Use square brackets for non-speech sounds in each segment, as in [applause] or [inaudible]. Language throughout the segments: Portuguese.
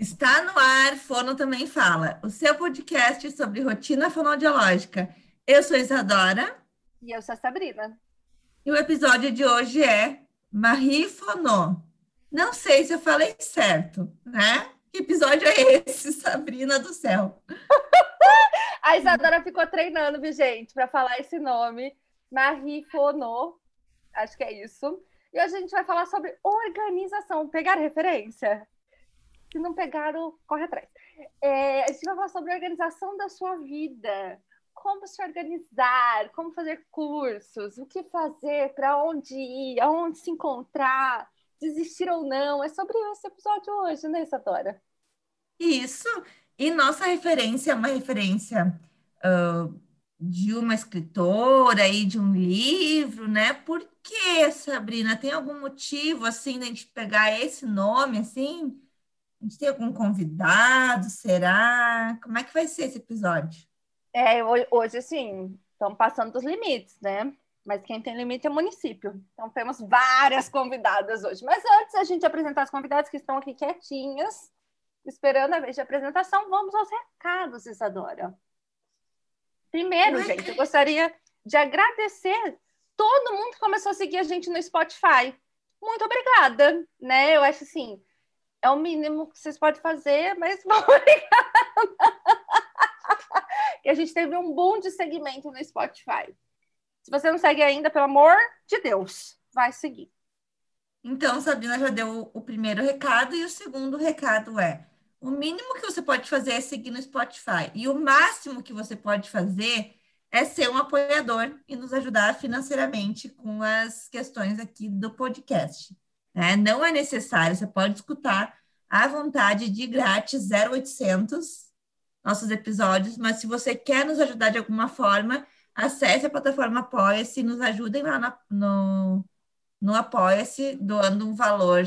Está no ar, Fono Também Fala, o seu podcast sobre rotina fonoaudiológica. Eu sou Isadora. E eu sou a Sabrina. E o episódio de hoje é Marie Fono. Não sei se eu falei certo, né? Que episódio é esse, [laughs] Sabrina do céu? [laughs] a Isadora ficou treinando, viu, gente, para falar esse nome. Marie Fono. Acho que é isso. E hoje a gente vai falar sobre organização. Pegar referência? Se não pegaram, corre atrás. É, a gente vai falar sobre a organização da sua vida. Como se organizar, como fazer cursos, o que fazer, para onde ir, aonde se encontrar, desistir ou não. É sobre esse episódio hoje, né, Isadora? Isso. E nossa referência é uma referência uh, de uma escritora e de um livro, né? Por que, Sabrina? Tem algum motivo, assim, de a gente pegar esse nome, assim? A gente tem algum convidado? Será? Como é que vai ser esse episódio? É, hoje, assim, estão passando dos limites, né? Mas quem tem limite é o município. Então, temos várias convidadas hoje. Mas antes a gente apresentar as convidadas que estão aqui quietinhas, esperando a vez de apresentação, vamos aos recados, Isadora. Primeiro, gente, eu gostaria de agradecer todo mundo que começou a seguir a gente no Spotify. Muito obrigada, né? Eu acho assim, é o mínimo que vocês podem fazer, mas [laughs] obrigada. e a gente teve um boom de segmento no Spotify. Se você não segue ainda, pelo amor de Deus, vai seguir. Então, Sabrina já deu o primeiro recado e o segundo recado é: o mínimo que você pode fazer é seguir no Spotify e o máximo que você pode fazer é ser um apoiador e nos ajudar financeiramente com as questões aqui do podcast. Né? Não é necessário, você pode escutar à vontade de grátis 0800 nossos episódios, mas se você quer nos ajudar de alguma forma, acesse a plataforma Apoia-se e nos ajudem lá no, no Apoia-se, doando um valor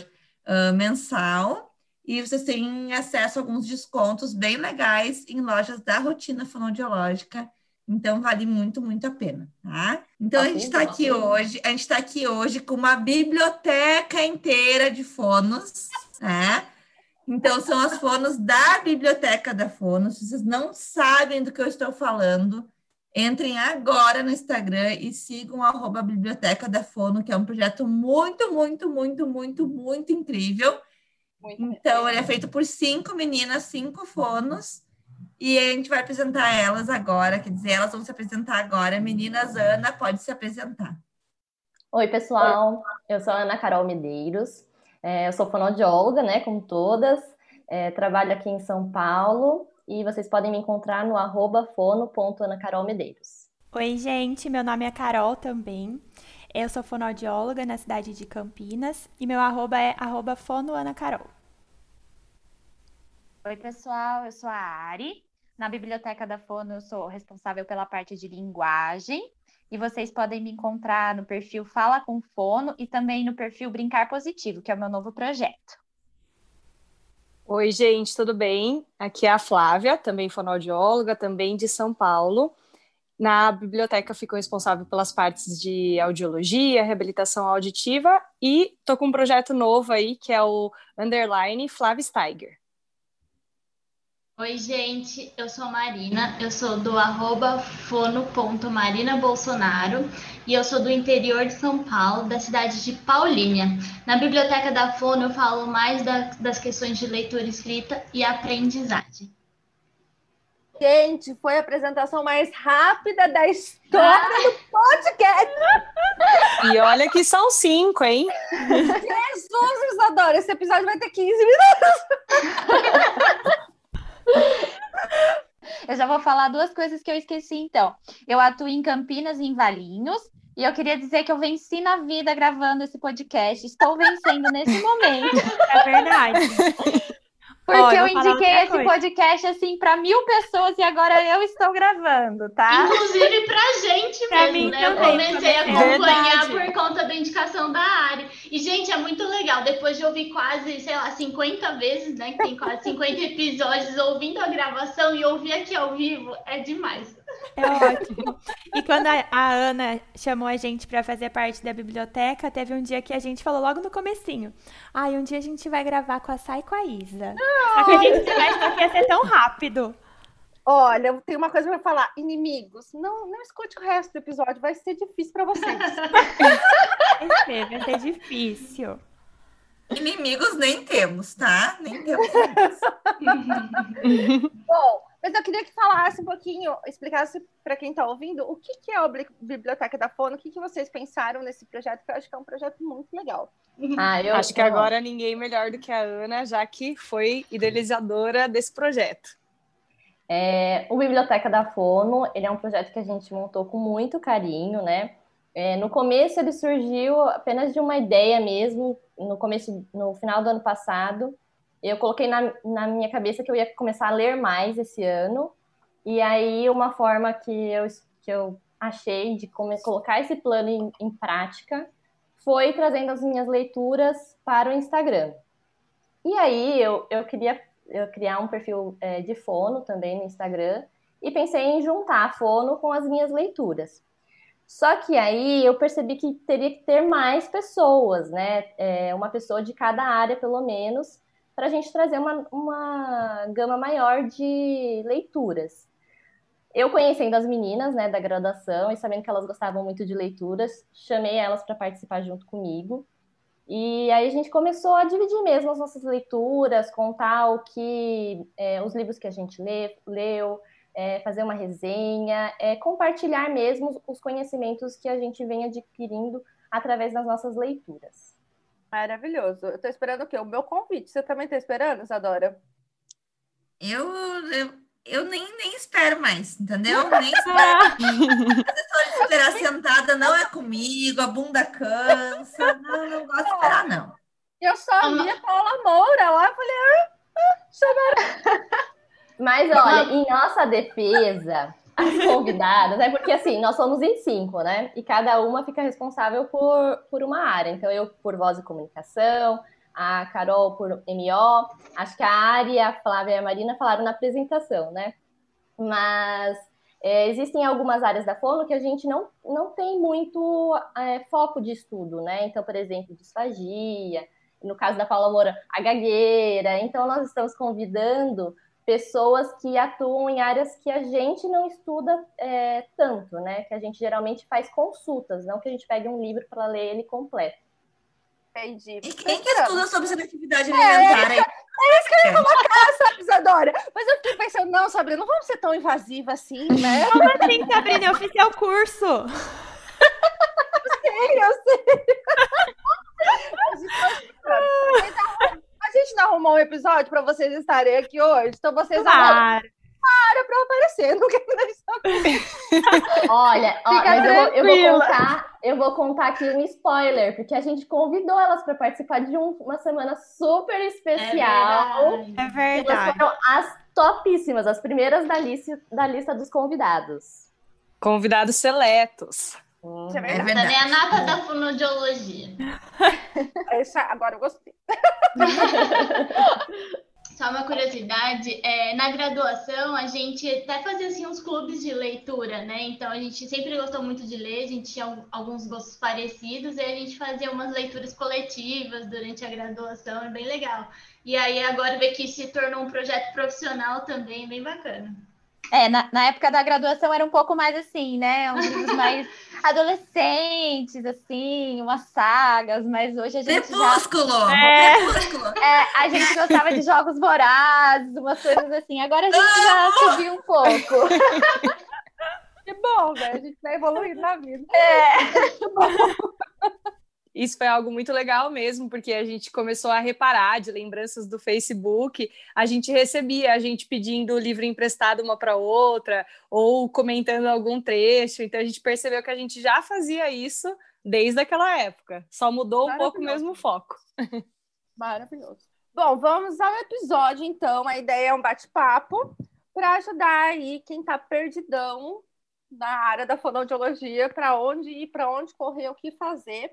uh, mensal. E vocês têm acesso a alguns descontos bem legais em lojas da rotina fonoaudiológica então vale muito, muito a pena, tá? Então a gente está aqui hoje, a gente está aqui hoje com uma biblioteca inteira de fonos, né? Então são as fonos da biblioteca da Fonos. Se vocês não sabem do que eu estou falando, entrem agora no Instagram e sigam a Biblioteca da Fono, que é um projeto muito, muito, muito, muito, muito incrível. Muito então, ele é feito por cinco meninas, cinco fonos, e a gente vai apresentar elas agora, quer dizer, elas vão se apresentar agora. Meninas, Ana, pode se apresentar. Oi, pessoal. Eu sou a Ana Carol Medeiros. É, eu sou fonoaudióloga, né, como todas. É, trabalho aqui em São Paulo e vocês podem me encontrar no arroba fono.anacarolmedeiros. Oi, gente. Meu nome é Carol também. Eu sou fonoaudióloga na cidade de Campinas e meu arroba é arroba fonoanacarol. Oi, pessoal. Eu sou a Ari. Na biblioteca da Fono, eu sou responsável pela parte de linguagem. E vocês podem me encontrar no perfil Fala com Fono e também no perfil Brincar Positivo, que é o meu novo projeto. Oi, gente, tudo bem? Aqui é a Flávia, também fonoaudióloga, também de São Paulo. Na biblioteca fico responsável pelas partes de audiologia, reabilitação auditiva e tô com um projeto novo aí que é o Underline Flávia Steiger. Oi, gente, eu sou Marina, eu sou do arroba fono.marinabolsonaro e eu sou do interior de São Paulo, da cidade de Paulínia. Na biblioteca da Fono eu falo mais da, das questões de leitura escrita e aprendizagem. Gente, foi a apresentação mais rápida da história do podcast. E olha que são cinco, hein? Jesus, Isadora, esse episódio vai ter 15 minutos. [laughs] [laughs] Eu já vou falar duas coisas que eu esqueci, então. Eu atuo em Campinas, em Valinhos, e eu queria dizer que eu venci na vida gravando esse podcast. Estou vencendo nesse momento. [laughs] É verdade. Porque oh, eu, indiquei esse coisa. podcast assim para mil pessoas e agora eu estou gravando, tá? Inclusive pra gente pra mesmo, né? Também, eu comecei a acompanhar Verdade. por conta da indicação da área. E, gente, é muito legal. Depois de ouvir quase, sei lá, 50 vezes, né? Que tem quase 50 episódios ouvindo a gravação e ouvir aqui ao vivo, é demais. É ótimo. E quando a, a Ana chamou a gente para fazer parte da biblioteca, teve um dia que a gente falou logo no comecinho. Ai, um dia a gente vai gravar com a Sai e com a Isa. Só que a gente não imaginou que ia ser tão rápido. Olha, eu tenho uma coisa para falar. Inimigos, não, não escute o resto do episódio, vai ser difícil para vocês. Vai ser, vai ser difícil. Inimigos nem temos, tá? Nem temos. [laughs] Bom, mas eu queria que falasse um pouquinho, explicasse para quem está ouvindo o que, que é a Bli- Biblioteca da Fono, o que, que vocês pensaram nesse projeto, que eu acho que é um projeto muito legal. Ah, eu, Acho que agora ninguém melhor do que a Ana, já que foi idealizadora desse projeto. É, o Biblioteca da Fono, ele é um projeto que a gente montou com muito carinho, né? É, no começo ele surgiu apenas de uma ideia mesmo, no começo, no final do ano passado, eu coloquei na, na minha cabeça que eu ia começar a ler mais esse ano, e aí uma forma que eu, que eu achei de como colocar esse plano em, em prática foi trazendo as minhas leituras para o Instagram. E aí eu, eu queria eu criar um perfil é, de fono também no Instagram e pensei em juntar fono com as minhas leituras. Só que aí eu percebi que teria que ter mais pessoas, né? É, uma pessoa de cada área, pelo menos, para a gente trazer uma, uma gama maior de leituras. Eu conhecendo as meninas né, da graduação e sabendo que elas gostavam muito de leituras, chamei elas para participar junto comigo. E aí a gente começou a dividir mesmo as nossas leituras, contar o que é, os livros que a gente lê, leu, é, fazer uma resenha, é, compartilhar mesmo os conhecimentos que a gente vem adquirindo através das nossas leituras. Maravilhoso. Eu tô esperando o quê? O meu convite. Você também tá esperando, Isadora? Eu, eu, eu nem, nem espero mais, entendeu? [laughs] Nem espero. Essa história de esperar sentada não é comigo, a bunda cansa. Não, não gosto de esperar, não. Eu só vi a Paula Moura lá, eu falei, ah, ah, chamaram. Mas [laughs] olha, em nossa defesa, as convidadas, é porque assim, nós somos em cinco, né? E cada uma fica responsável por, por uma área. Então, eu por voz e comunicação, a Carol por MO, acho que a Ari, a Flávia e a Marina falaram na apresentação, né? Mas é, existem algumas áreas da fono que a gente não, não tem muito é, foco de estudo, né? Então, por exemplo, disfagia, no caso da Paula Moura, a gagueira. Então, nós estamos convidando pessoas que atuam em áreas que a gente não estuda é, tanto, né? Que a gente geralmente faz consultas, não que a gente pegue um livro para ler ele completo. Entendi. E quem que estuda sobre seletividade alimentar aí? É isso que eu ia colocar, sabe, Isadora? Mas eu fiquei pensando, não, Sabrina, não vamos ser tão invasiva assim, né? [laughs] Como assim, Sabrina? Eu fiz seu curso. sei, eu sei. A gente. A gente não arrumou um episódio para vocês estarem aqui hoje, então vocês Claro. para para aparecer, [laughs] não quero. Olha, ó, mas eu vou, eu vou contar, eu vou contar aqui um spoiler, porque a gente convidou elas para participar de um- uma semana super especial. verdade. É Elas verdade. foram as topíssimas, as primeiras da lista, da lista dos convidados. Convidados seletos. Isso é É verdade. Verdade. a nata da fonoaudiologia. [laughs] Essa- agora eu gostei. [laughs] Só uma curiosidade, é, na graduação a gente até fazia assim, uns clubes de leitura, né? Então a gente sempre gostou muito de ler, a gente tinha al- alguns gostos parecidos e a gente fazia umas leituras coletivas durante a graduação, é bem legal. E aí agora ver que se tornou um projeto profissional também, bem bacana. É, na, na época da graduação era um pouco mais assim, né? Uns livros mais adolescentes, assim, umas sagas, mas hoje a gente já. Crepúsculo! É. Crepúsculo! É, a gente gostava de jogos vorazes, umas coisas assim. Agora a gente já subiu um pouco. [laughs] Que bom, né? A gente vai evoluindo na vida. [laughs] Isso foi algo muito legal mesmo, porque a gente começou a reparar de lembranças do Facebook, a gente recebia a gente pedindo o livro emprestado uma para outra, ou comentando algum trecho, então a gente percebeu que a gente já fazia isso desde aquela época, só mudou um pouco mesmo o foco. [laughs] Maravilhoso. Bom, vamos ao episódio, então. A ideia é um bate-papo para ajudar aí quem está perdidão na área da fonoaudiologia, para onde ir, para onde correr, o que fazer.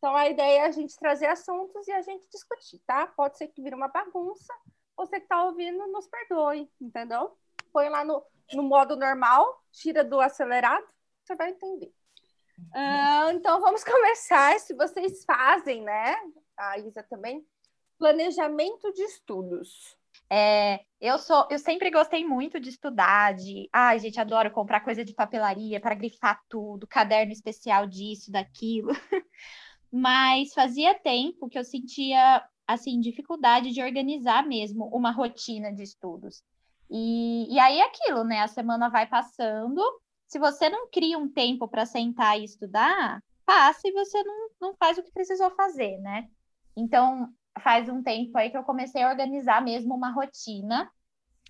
Então, a ideia é a gente trazer assuntos e a gente discutir, tá? Pode ser que vire uma bagunça. Você que está ouvindo, nos perdoe, entendeu? Põe lá no, no modo normal, tira do acelerado, você vai entender. Uh, então vamos [laughs] começar. Se vocês fazem, né? A Isa também, planejamento de estudos. É, eu sou, eu sempre gostei muito de estudar, de, ai, gente, adoro comprar coisa de papelaria para grifar tudo, caderno especial disso, daquilo. [laughs] Mas fazia tempo que eu sentia assim dificuldade de organizar mesmo uma rotina de estudos. E, e aí é aquilo, né? A semana vai passando. Se você não cria um tempo para sentar e estudar, passa e você não, não faz o que precisou fazer, né? Então, faz um tempo aí que eu comecei a organizar mesmo uma rotina.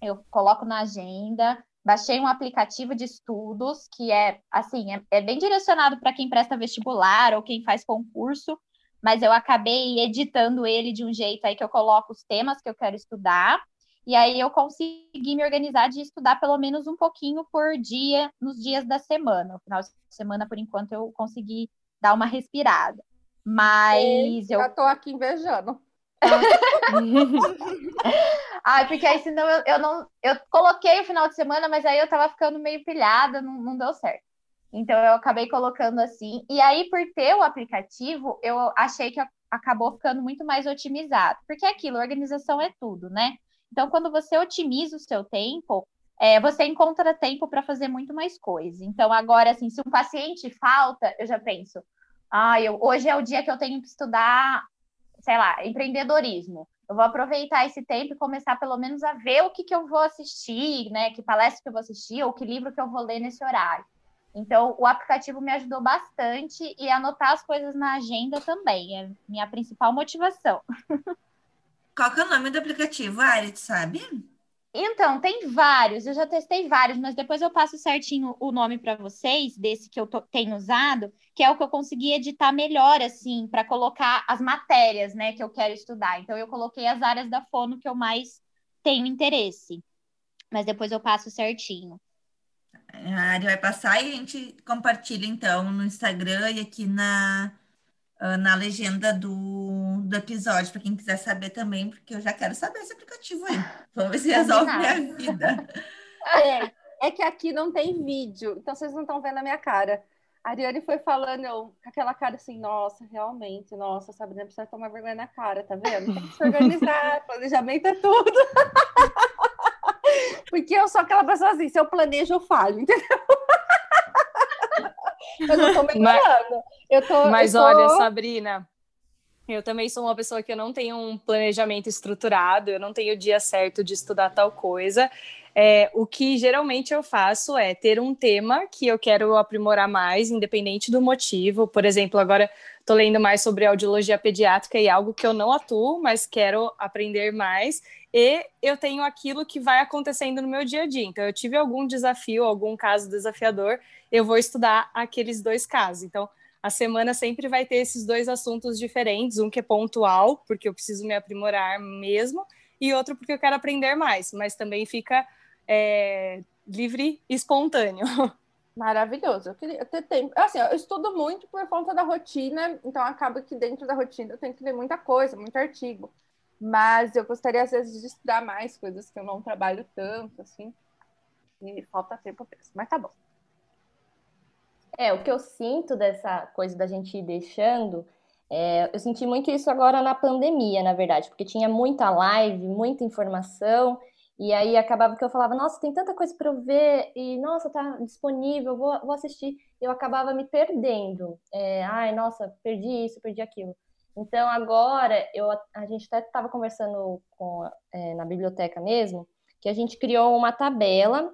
Eu coloco na agenda, baixei um aplicativo de estudos que é assim, é, é bem direcionado para quem presta vestibular ou quem faz concurso, mas eu acabei editando ele de um jeito aí que eu coloco os temas que eu quero estudar. E aí eu consegui me organizar de estudar pelo menos um pouquinho por dia nos dias da semana. No final de semana, por enquanto, eu consegui dar uma respirada. Mas Ei, eu. Já tô aqui invejando. [laughs] Ai, porque aí senão eu, eu não. Eu coloquei o final de semana, mas aí eu tava ficando meio pilhada, não, não deu certo. Então eu acabei colocando assim. E aí, por ter o aplicativo, eu achei que acabou ficando muito mais otimizado. Porque é aquilo, organização é tudo, né? Então, quando você otimiza o seu tempo, é, você encontra tempo para fazer muito mais coisas. Então, agora, assim, se um paciente falta, eu já penso, ah, eu, hoje é o dia que eu tenho que estudar, sei lá, empreendedorismo. Eu vou aproveitar esse tempo e começar pelo menos a ver o que, que eu vou assistir, né? Que palestra que eu vou assistir ou que livro que eu vou ler nesse horário. Então, o aplicativo me ajudou bastante e anotar as coisas na agenda também. É minha principal motivação. [laughs] Qual que é o nome do aplicativo, Ari, sabe? Então, tem vários, eu já testei vários, mas depois eu passo certinho o nome para vocês, desse que eu tô, tenho usado, que é o que eu consegui editar melhor, assim, para colocar as matérias, né, que eu quero estudar. Então, eu coloquei as áreas da fono que eu mais tenho interesse, mas depois eu passo certinho. A Ari vai passar e a gente compartilha, então, no Instagram e aqui na, ah, na legenda do, do episódio, para quem quiser saber também, porque eu já quero saber esse aplicativo aí. Vamos ver se [laughs] resolve minha vida. É, é que aqui não tem vídeo, então vocês não estão vendo a minha cara. A Ariane foi falando, eu, com aquela cara assim, nossa, realmente, nossa, Sabrina precisa tomar vergonha na cara, tá vendo? Tem que se organizar, [laughs] planejamento é tudo. [laughs] Porque eu sou aquela pessoa assim, se eu planejo, eu falho, entendeu? eu não tô melhorando. Mas, eu tô, mas eu tô... olha, Sabrina, eu também sou uma pessoa que eu não tenho um planejamento estruturado, eu não tenho o dia certo de estudar tal coisa. É, o que geralmente eu faço é ter um tema que eu quero aprimorar mais, independente do motivo. Por exemplo, agora estou lendo mais sobre audiologia pediátrica e algo que eu não atuo, mas quero aprender mais. E eu tenho aquilo que vai acontecendo no meu dia a dia. Então, eu tive algum desafio, algum caso desafiador, eu vou estudar aqueles dois casos. Então, a semana sempre vai ter esses dois assuntos diferentes, um que é pontual, porque eu preciso me aprimorar mesmo, e outro porque eu quero aprender mais, mas também fica é, livre e espontâneo. [laughs] Maravilhoso. Eu queria ter tempo. Assim, eu estudo muito por conta da rotina, então acaba que dentro da rotina eu tenho que ler muita coisa, muito artigo. Mas eu gostaria, às vezes, de estudar mais coisas que eu não trabalho tanto, assim. E falta tempo mesmo. Mas tá bom. É, o que eu sinto dessa coisa da gente ir deixando, é, eu senti muito isso agora na pandemia, na verdade, porque tinha muita live, muita informação, e aí acabava que eu falava, nossa, tem tanta coisa para eu ver, e nossa, tá disponível, vou, vou assistir. Eu acabava me perdendo. É, Ai, nossa, perdi isso, perdi aquilo. Então agora eu, a gente até estava conversando com, é, na biblioteca mesmo, que a gente criou uma tabela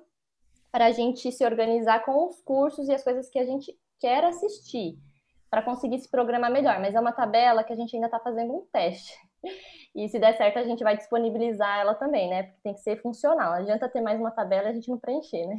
para a gente se organizar com os cursos e as coisas que a gente quer assistir, para conseguir se programar melhor. Mas é uma tabela que a gente ainda está fazendo um teste. E se der certo, a gente vai disponibilizar ela também, né? Porque tem que ser funcional. Não adianta ter mais uma tabela e a gente não preencher, né?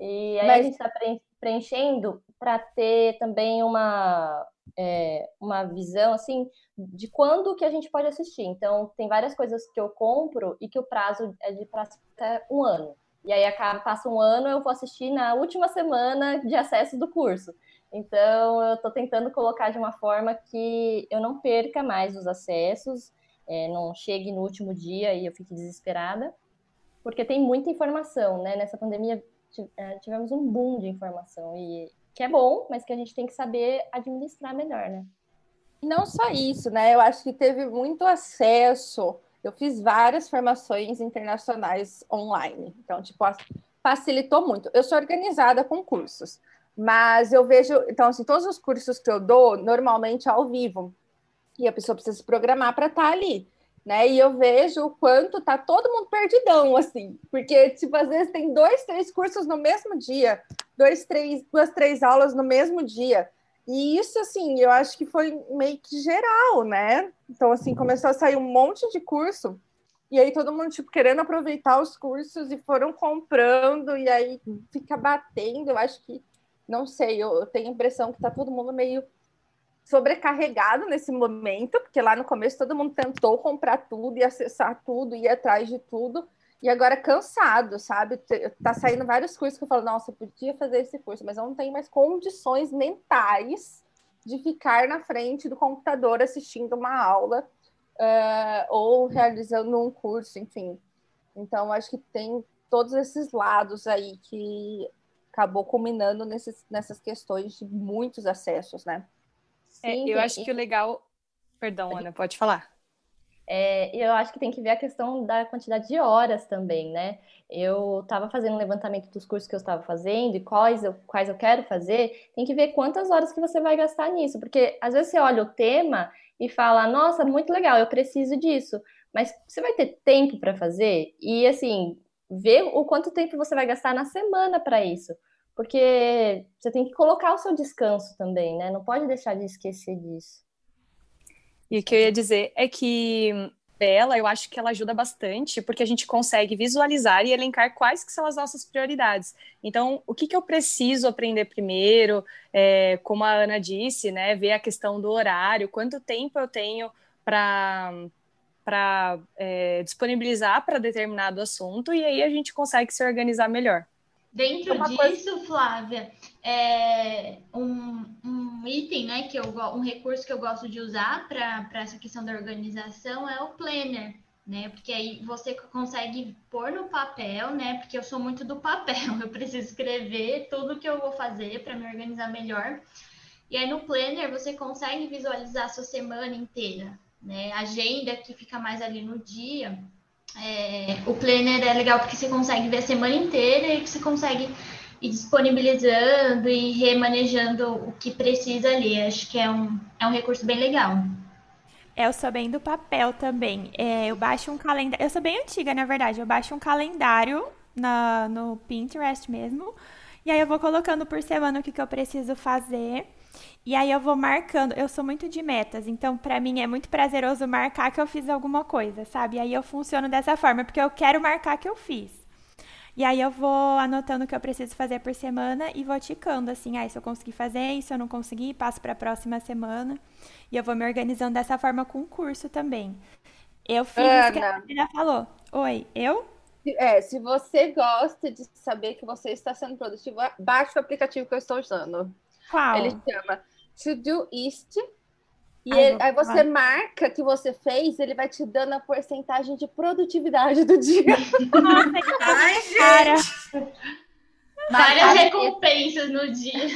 E aí Mas... a gente está preenchendo para ter também uma, é, uma visão, assim, de quando que a gente pode assistir. Então, tem várias coisas que eu compro e que o prazo é de prazo até um ano. E aí acaba, passa um ano, eu vou assistir na última semana de acesso do curso. Então, eu estou tentando colocar de uma forma que eu não perca mais os acessos é, não chegue no último dia e eu fique desesperada, porque tem muita informação, né? Nessa pandemia é, tivemos um boom de informação e que é bom, mas que a gente tem que saber administrar melhor, né? Não só isso, né? Eu acho que teve muito acesso. Eu fiz várias formações internacionais online, então tipo facilitou muito. Eu sou organizada com cursos, mas eu vejo, então assim, todos os cursos que eu dou normalmente ao vivo e a pessoa precisa se programar para estar tá ali né? E eu vejo o quanto tá todo mundo perdidão, assim, porque, tipo, às vezes tem dois, três cursos no mesmo dia, dois, três, duas, três aulas no mesmo dia. E isso, assim, eu acho que foi meio que geral, né? Então, assim, começou a sair um monte de curso, e aí todo mundo, tipo, querendo aproveitar os cursos e foram comprando, e aí fica batendo. Eu acho que, não sei, eu, tenho a impressão que tá todo mundo meio sobrecarregado nesse momento, porque lá no começo todo mundo tentou comprar tudo e acessar tudo, ir atrás de tudo, e agora cansado, sabe? Tá saindo vários cursos que eu falo, nossa, eu podia fazer esse curso, mas eu não tenho mais condições mentais de ficar na frente do computador assistindo uma aula uh, ou realizando um curso, enfim. Então, acho que tem todos esses lados aí que acabou culminando nesses, nessas questões de muitos acessos, né? É, Sim, eu acho que o legal. Perdão, Ana, pode falar. É, eu acho que tem que ver a questão da quantidade de horas também, né? Eu estava fazendo um levantamento dos cursos que eu estava fazendo e quais eu, quais eu quero fazer, tem que ver quantas horas que você vai gastar nisso, porque às vezes você olha o tema e fala, nossa, muito legal, eu preciso disso, mas você vai ter tempo para fazer? E assim, ver o quanto tempo você vai gastar na semana para isso porque você tem que colocar o seu descanso também, né? Não pode deixar de esquecer disso. E o que eu ia dizer é que ela, eu acho que ela ajuda bastante, porque a gente consegue visualizar e elencar quais que são as nossas prioridades. Então, o que, que eu preciso aprender primeiro, é, como a Ana disse, né, ver a questão do horário, quanto tempo eu tenho para para é, disponibilizar para determinado assunto, e aí a gente consegue se organizar melhor. Dentro Uma disso, coisa... Flávia, é um, um item, né, que eu um recurso que eu gosto de usar para essa questão da organização é o planner, né? Porque aí você consegue pôr no papel, né? Porque eu sou muito do papel, [laughs] eu preciso escrever tudo que eu vou fazer para me organizar melhor. E aí no planner você consegue visualizar a sua semana inteira, né? Agenda que fica mais ali no dia. É, o planner é legal porque você consegue ver a semana inteira e você consegue ir disponibilizando e remanejando o que precisa ali. Acho que é um, é um recurso bem legal. Eu sou bem do papel também. É, eu baixo um calendário. Eu sou bem antiga, na verdade. Eu baixo um calendário na, no Pinterest mesmo. E aí eu vou colocando por semana o que, que eu preciso fazer. E aí eu vou marcando. Eu sou muito de metas, então para mim é muito prazeroso marcar que eu fiz alguma coisa, sabe? E aí eu funciono dessa forma, porque eu quero marcar que eu fiz. E aí eu vou anotando o que eu preciso fazer por semana e vou ticando assim, ah, se eu conseguir fazer, isso eu não conseguir, passo para a próxima semana. E eu vou me organizando dessa forma com o curso também. Eu fiz Ana. que a Ana falou. Oi, eu? É, se você gosta de saber que você está sendo produtivo, baixe o aplicativo que eu estou usando. Qual? Ele chama Todoist. E Ai, ele, aí você marca que você fez, ele vai te dando a porcentagem de produtividade do dia. [laughs] Ai, gente! Várias recompensas no dia.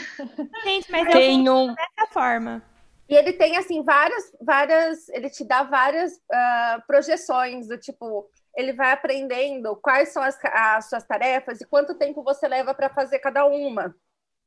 Gente, mas tem eu um... dessa forma. E ele tem, assim, várias, várias... Ele te dá várias uh, projeções do tipo... Ele vai aprendendo quais são as, as suas tarefas e quanto tempo você leva para fazer cada uma.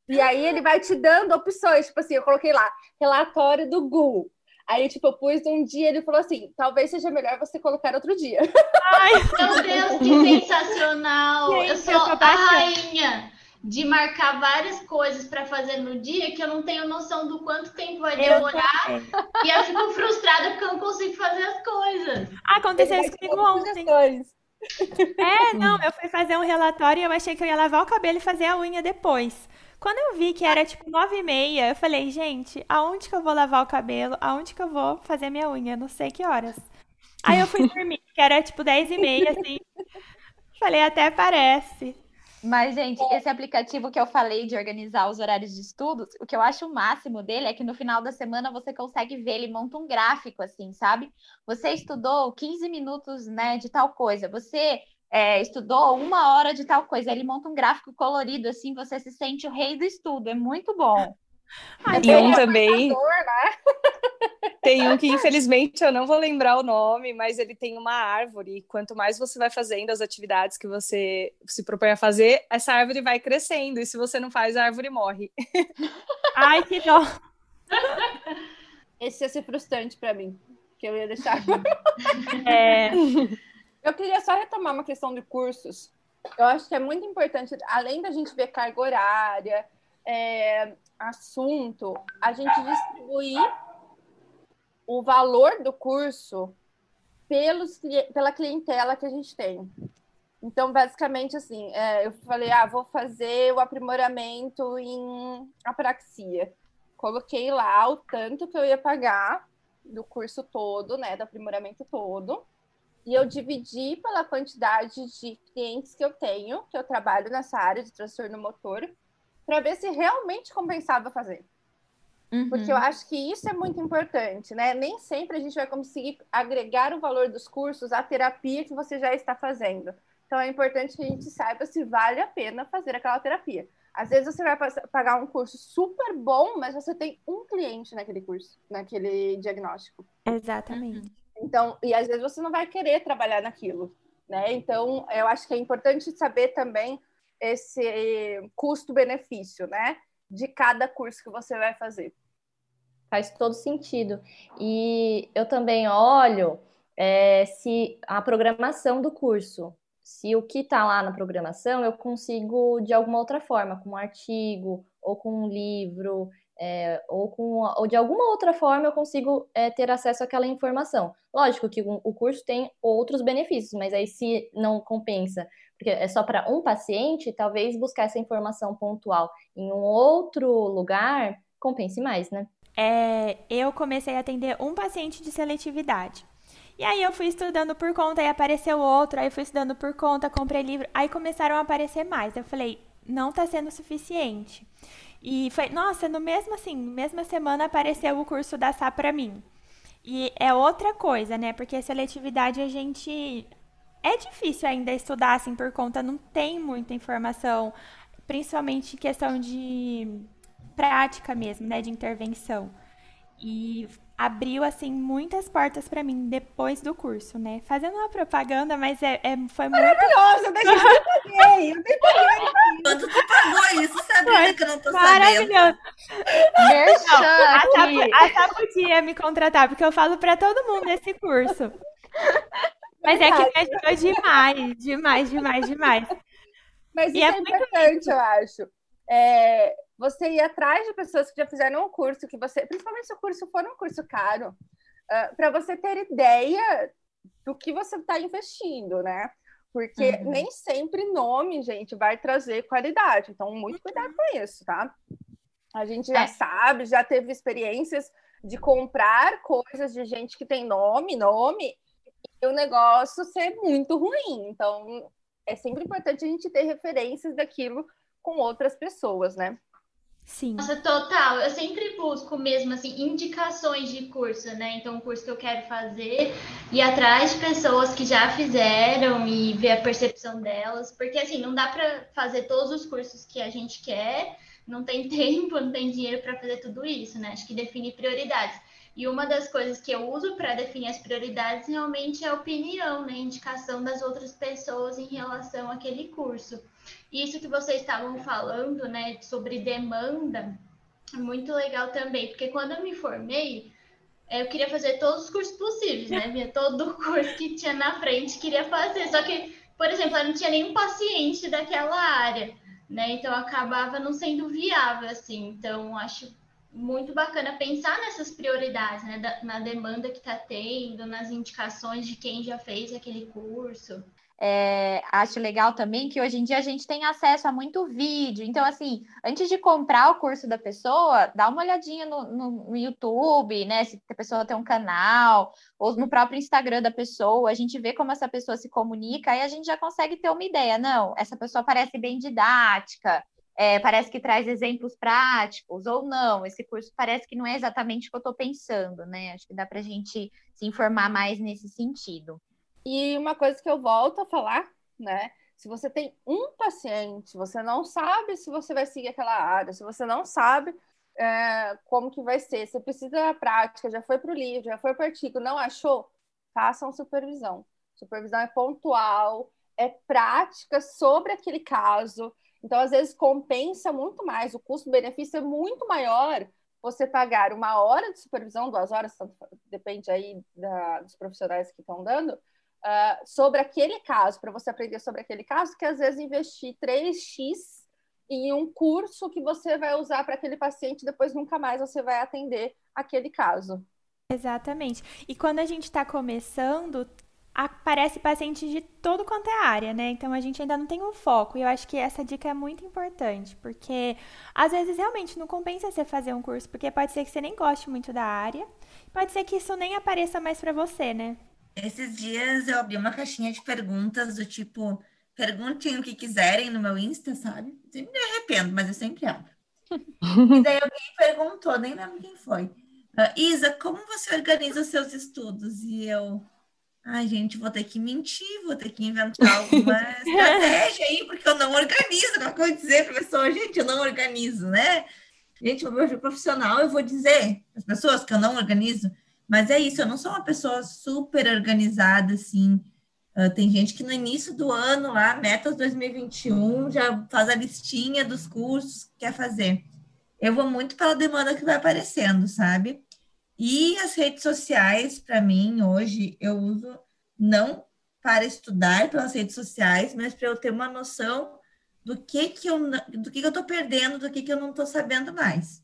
E aí ele vai te dando opções, tipo assim, eu coloquei lá, relatório do Google. Aí, tipo, eu pus um dia, ele falou assim, talvez seja melhor você colocar outro dia. [laughs] Ai, meu Deus, que sensacional! Gente, eu sou eu a rainha de marcar várias coisas para fazer no dia que eu não tenho noção do quanto tempo vai demorar. e eu fico frustrada porque eu não consigo fazer as coisas. Aconteceu isso comigo ontem. É, não, eu fui fazer um relatório e eu achei que eu ia lavar o cabelo e fazer a unha depois. Quando eu vi que era tipo nove e meia, eu falei, gente, aonde que eu vou lavar o cabelo? Aonde que eu vou fazer minha unha? Não sei que horas. Aí eu fui [laughs] dormir, que era tipo dez e meia, assim. Falei, até parece. Mas, gente, esse aplicativo que eu falei de organizar os horários de estudos, o que eu acho o máximo dele é que no final da semana você consegue ver, ele monta um gráfico, assim, sabe? Você estudou 15 minutos, né, de tal coisa. Você é, estudou uma hora de tal coisa. Ele monta um gráfico colorido, assim, você se sente o rei do estudo. É muito bom. [laughs] Ai, e um também. Né? Tem um que, infelizmente, eu não vou lembrar o nome, mas ele tem uma árvore. Quanto mais você vai fazendo as atividades que você se propõe a fazer, essa árvore vai crescendo. E se você não faz, a árvore morre. [laughs] Ai, que dó. Esse ia ser frustrante para mim, que eu ia deixar. É. [laughs] Eu queria só retomar uma questão de cursos. Eu acho que é muito importante, além da gente ver carga horária, é, assunto, a gente distribuir o valor do curso pelos, pela clientela que a gente tem. Então, basicamente, assim, é, eu falei, ah, vou fazer o aprimoramento em apraxia. Coloquei lá o tanto que eu ia pagar do curso todo, né, do aprimoramento todo e eu dividi pela quantidade de clientes que eu tenho, que eu trabalho nessa área de transtorno motor, para ver se realmente compensava fazer. Uhum. Porque eu acho que isso é muito importante, né? Nem sempre a gente vai conseguir agregar o valor dos cursos à terapia que você já está fazendo. Então é importante que a gente saiba se vale a pena fazer aquela terapia. Às vezes você vai pagar um curso super bom, mas você tem um cliente naquele curso, naquele diagnóstico. Exatamente. Então, e às vezes você não vai querer trabalhar naquilo, né? Então, eu acho que é importante saber também esse custo-benefício, né? De cada curso que você vai fazer. Faz todo sentido. E eu também olho é, se a programação do curso, se o que está lá na programação eu consigo de alguma outra forma, com um artigo ou com um livro, é, ou, com, ou de alguma outra forma eu consigo é, ter acesso àquela informação. Lógico que o, curso tem outros benefícios, mas aí se não compensa, porque é só para um paciente, talvez buscar essa informação pontual em um outro lugar compense mais, né? É, eu comecei a atender um paciente de seletividade. E aí eu fui estudando por conta, aí apareceu outro, aí fui estudando por conta, comprei livro, aí começaram a aparecer mais. Eu falei, não está sendo suficiente. E foi, nossa, no mesmo assim, mesma semana apareceu o curso da SA para mim. E é outra coisa, né? Porque seletividade a gente é difícil ainda estudar assim por conta, não tem muita informação, principalmente questão de prática mesmo, né, de intervenção. E abriu assim muitas portas para mim depois do curso, né? Fazendo uma propaganda, mas é, é foi muito maravilhosa, deixa eu paguei, eu nem paguei. Quanto tu pagou isso, sabia que eu não tô Maravilhoso. sabendo. a Sá podia me contratar, porque eu falo para todo mundo esse curso. Mas é que me ajudou demais, demais, demais, demais. Mas isso e é, é importante, eu acho. É, você ir atrás de pessoas que já fizeram um curso, que você, principalmente se o curso for um curso caro, uh, ah, para você ter ideia do que você está investindo, né? Porque uhum. nem sempre nome, gente, vai trazer qualidade. Então, muito cuidado com isso, tá? A gente já é. sabe, já teve experiências de comprar coisas de gente que tem nome, nome, e o negócio ser muito ruim. Então, é sempre importante a gente ter referências daquilo com outras pessoas, né? Sim. Nossa, total. Eu sempre busco mesmo assim indicações de curso, né? Então, o curso que eu quero fazer e atrás de pessoas que já fizeram e ver a percepção delas, porque assim, não dá para fazer todos os cursos que a gente quer, não tem [laughs] tempo, não tem dinheiro para fazer tudo isso, né? Acho que definir prioridades. E uma das coisas que eu uso para definir as prioridades realmente é a opinião, né? Indicação das outras pessoas em relação àquele curso. Isso que vocês estavam falando, né, sobre demanda, é muito legal também, porque quando eu me formei, eu queria fazer todos os cursos possíveis, né? Via todo o curso que tinha na frente, queria fazer. Só que, por exemplo, eu não tinha nenhum paciente daquela área, né? Então acabava não sendo viável, assim. Então, acho muito bacana pensar nessas prioridades, né? na demanda que está tendo, nas indicações de quem já fez aquele curso. É, acho legal também que hoje em dia a gente tem acesso a muito vídeo. Então, assim, antes de comprar o curso da pessoa, dá uma olhadinha no, no, YouTube, né? Se a pessoa tem um canal, ou no próprio Instagram da pessoa, a gente vê como essa pessoa se comunica e a gente já consegue ter uma ideia. Não, essa pessoa parece bem didática, é, parece que traz exemplos práticos, ou não, esse curso parece que não é exatamente o que eu estou pensando, né? Acho que dá para a gente se informar mais nesse sentido. E uma coisa que eu volto a falar né? Se você tem um paciente, você não sabe se você vai seguir aquela área, se você não sabe é, como que vai ser, você precisa da prática, já foi para o livro, já foi para o artigo, não achou? Façam supervisão. Supervisão é pontual, é prática sobre aquele caso. Então, às vezes, compensa muito mais, o custo-benefício é muito maior você pagar uma hora de supervisão, duas horas, depende aí da, dos profissionais que estão dando, uh, sobre aquele caso, para você aprender sobre aquele caso, que às vezes investir 3x em um curso que você vai usar para aquele paciente, depois nunca mais você vai atender aquele caso. Exatamente. E quando a gente está começando, aparece paciente de todo quanto é área, né? Então a gente ainda não tem um foco. E eu acho que essa dica é muito importante, porque às vezes realmente não compensa você fazer um curso, porque pode ser que você nem goste muito da área, pode ser que isso nem apareça mais para você, né? Esses dias eu abri uma caixinha de perguntas do tipo, perguntem o que quiserem no meu Insta, sabe? Sempre me arrependo, mas eu sempre abro. e daí alguém perguntou, nem lembro quem foi. Uh, Isa, como você organiza os seus estudos? E eu, ai, gente, vou ter que mentir, vou ter que inventar alguma [laughs] estratégia aí, porque eu não organizo. Como é que eu vou dizer para a pessoa, gente, eu não organizo, né? Gente, o meu profissional, eu vou dizer as pessoas que eu não organizo. Mas é isso, eu não sou uma pessoa super organizada, assim. Uh, tem gente que no início do ano, lá, metas 2021, já faz a listinha dos cursos que quer fazer. Eu vou muito pela demanda que vai aparecendo, sabe? E as redes sociais, para mim, hoje, eu uso não para estudar pelas redes sociais, mas para eu ter uma noção do que que eu do que, que eu estou perdendo, do que que eu não estou sabendo mais.